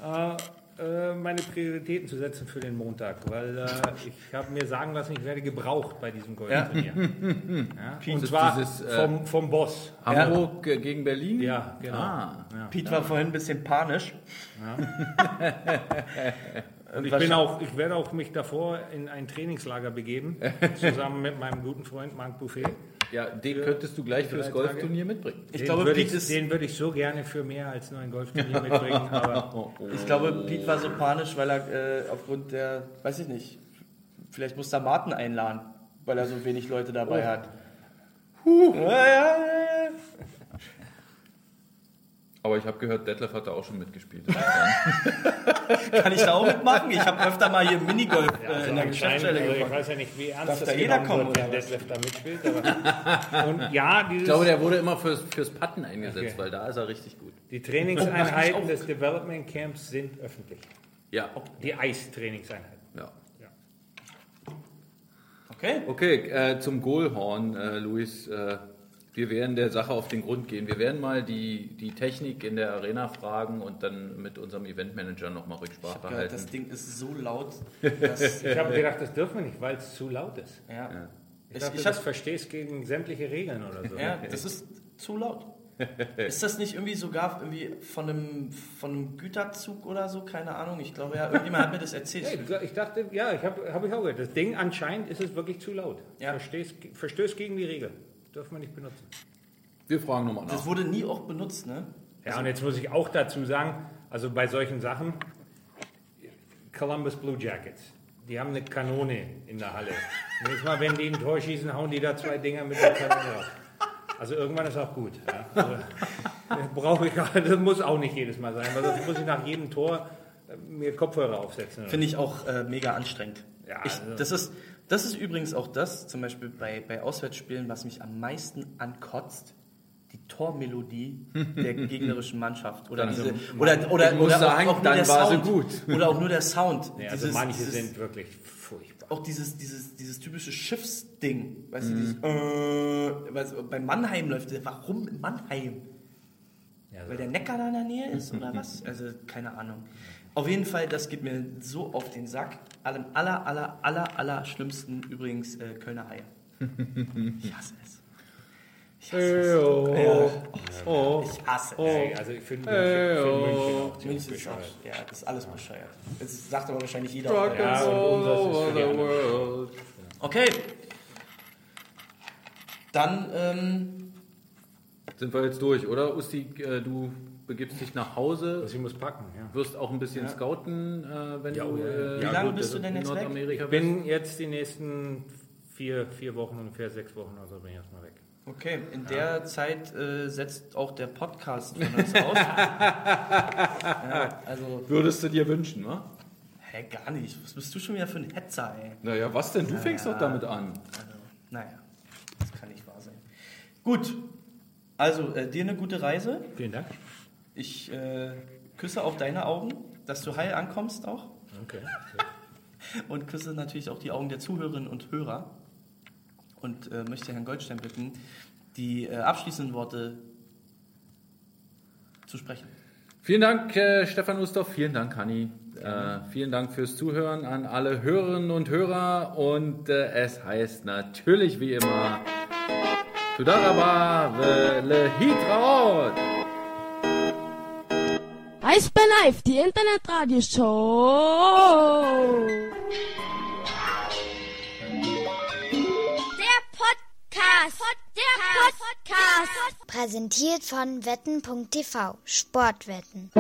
äh, äh, meine Prioritäten zu setzen für den Montag, weil äh, ich habe mir sagen lassen, ich werde gebraucht bei diesem Golfturnier. Ja. <laughs> Und Das zwar dieses, äh, vom, vom Boss. Hamburg äh, gegen Berlin? Ja, genau. Ah. Ja. Pete war vorhin ein bisschen panisch. <laughs> Und ich, bin auch, ich werde auch mich davor in ein Trainingslager begeben, <laughs> zusammen mit meinem guten Freund Marc Buffet. Ja, den könntest du gleich fürs drei Golfturnier mitbringen. Ich den glaube, würde ich, ist, den würde ich so gerne für mehr als nur ein Golfturnier <laughs> mitbringen, aber Oh, <laughs> ich glaube, Pete war so panisch, weil er äh, aufgrund der, weiß ich nicht, vielleicht muss er Martin einladen, weil er so wenig Leute dabei hat. Ja, ja, ja, ja. Aber ich habe gehört, Detlef hat da auch schon mitgespielt. <laughs> Kann ich da auch mitmachen? Ich habe öfter mal hier Minigolf äh, Also in der Geschäftsstelle also ich weiß ja nicht, wie ernst Darf das da jeder wird, wenn? Detlef da mitspielt. Aber, <laughs> und ja, Ich glaube, der wurde immer fürs, fürs Putten eingesetzt, Okay. weil da ist er richtig gut. die Oh, Trainingseinheiten des Development Camps sind öffentlich. Ja. Die Eistrainingseinheiten. ja. Okay. Okay, äh, zum Goalhorn, äh, Luis. Äh, wir werden der Sache auf den Grund gehen. Wir werden mal die, die Technik in der Arena fragen und dann mit unserem Eventmanager nochmal Ich Rücksprache habe gehört, das halten. Ding ist so laut, <laughs> dass... Ich habe gedacht, das dürfen wir nicht, weil es zu laut ist. ja. Ich, Ich, dachte, ich das hab, verstehst gegen sämtliche Regeln oder so. ja, das ist zu laut. <laughs> Ist das nicht irgendwie sogar irgendwie von einem, von einem Güterzug oder so? Keine Ahnung. Ich glaube ja, irgendjemand hat mir das erzählt. <laughs> Hey, ich dachte, ja, ich habe hab ich auch gehört. Das Ding anscheinend ist es wirklich zu laut. Ja. Verstößt gegen die Regeln. Dürfen wir nicht benutzen. Wir fragen nochmal Das nach. wurde nie auch benutzt, ne? Ja, und jetzt muss ich auch dazu sagen, also bei solchen Sachen, Columbus Blue Jackets, die haben eine Kanone in der Halle. Nächstes Mal, wenn die ein Tor schießen, hauen die da zwei Dinger mit der Kanone raus. Also irgendwann ist auch gut. Ja. Also, das brauche ich, das muss auch nicht jedes Mal sein, weil das muss ich nach jedem Tor äh, mir Kopfhörer aufsetzen. Finde ich auch äh, mega anstrengend. Ja, ich, also- das, ist, das ist übrigens auch das, zum Beispiel bei, bei Auswärtsspielen, was mich am meisten ankotzt. Die Tormelodie <laughs> der gegnerischen Mannschaft. Oder, Also, diese, oder, oder, oder sagen, auch, auch nur der Sound. gut. <laughs> Oder auch nur der Sound. Nee, also Dieses- manche dieses, sind wirklich furchtbar. Auch dieses, dieses, dieses typische Schiffsding. Weißt du, Mhm. dieses, äh, weißt du, bei Mannheim läuft der. Warum in Mannheim? Ja, so. Weil der Neckar da in der Nähe ist <laughs> oder was? Also keine Ahnung. Auf jeden Fall, das geht mir so auf den Sack. Am aller, aller, aller, aller schlimmsten übrigens äh, Kölner Eier. <laughs> Ich hasse es. Ich hasse es. oh. Oh. Ich hasse es. Hey, also ich finde München, find München auch ziemlich München ist, auch, bescheuert. ja, das ist alles bescheuert. Das sagt aber wahrscheinlich jeder. Ja, und unseres ist für die anderen. Okay. Dann ähm, sind wir jetzt durch, oder? Usti, äh, du begibst dich nach Hause, Also ich muss packen, ja. wirst auch ein bisschen scouten, äh, wenn Ja, du ja, ja. äh, Wie lange bist du denn in jetzt weg? Nordamerika Ich bist. bin jetzt die nächsten vier, vier Wochen, ungefähr sechs Wochen, also bin ich erstmal weg. Okay, in der Zeit äh, setzt auch der Podcast von uns aus. <laughs> ja, also, Würdest du dir wünschen, ne? hä, gar nicht. Was bist du schon wieder für ein Hetzer, ey? Naja, was denn? Du fängst doch damit an. Also, naja, das kann nicht wahr sein. Gut, also äh, dir eine gute Reise. Vielen Dank. Ich äh, küsse auch deine Augen, dass du heil ankommst auch. Okay. <laughs> Und küsse natürlich auch die Augen der Zuhörerinnen und Hörer. Und äh, möchte Herrn Goldstein bitten, die äh, abschließenden Worte zu sprechen. Vielen Dank, äh, Stefan Ustorf. Vielen Dank, Hanni. Äh, vielen Dank fürs Zuhören an alle Hörerinnen und Hörer. Und äh, es heißt natürlich wie immer: Tudaraba, Welle Hitraut. Eisbär Live, die Internetradioshow. Der Podcast. Der Podcast. Präsentiert von wetten.tv Sportwetten.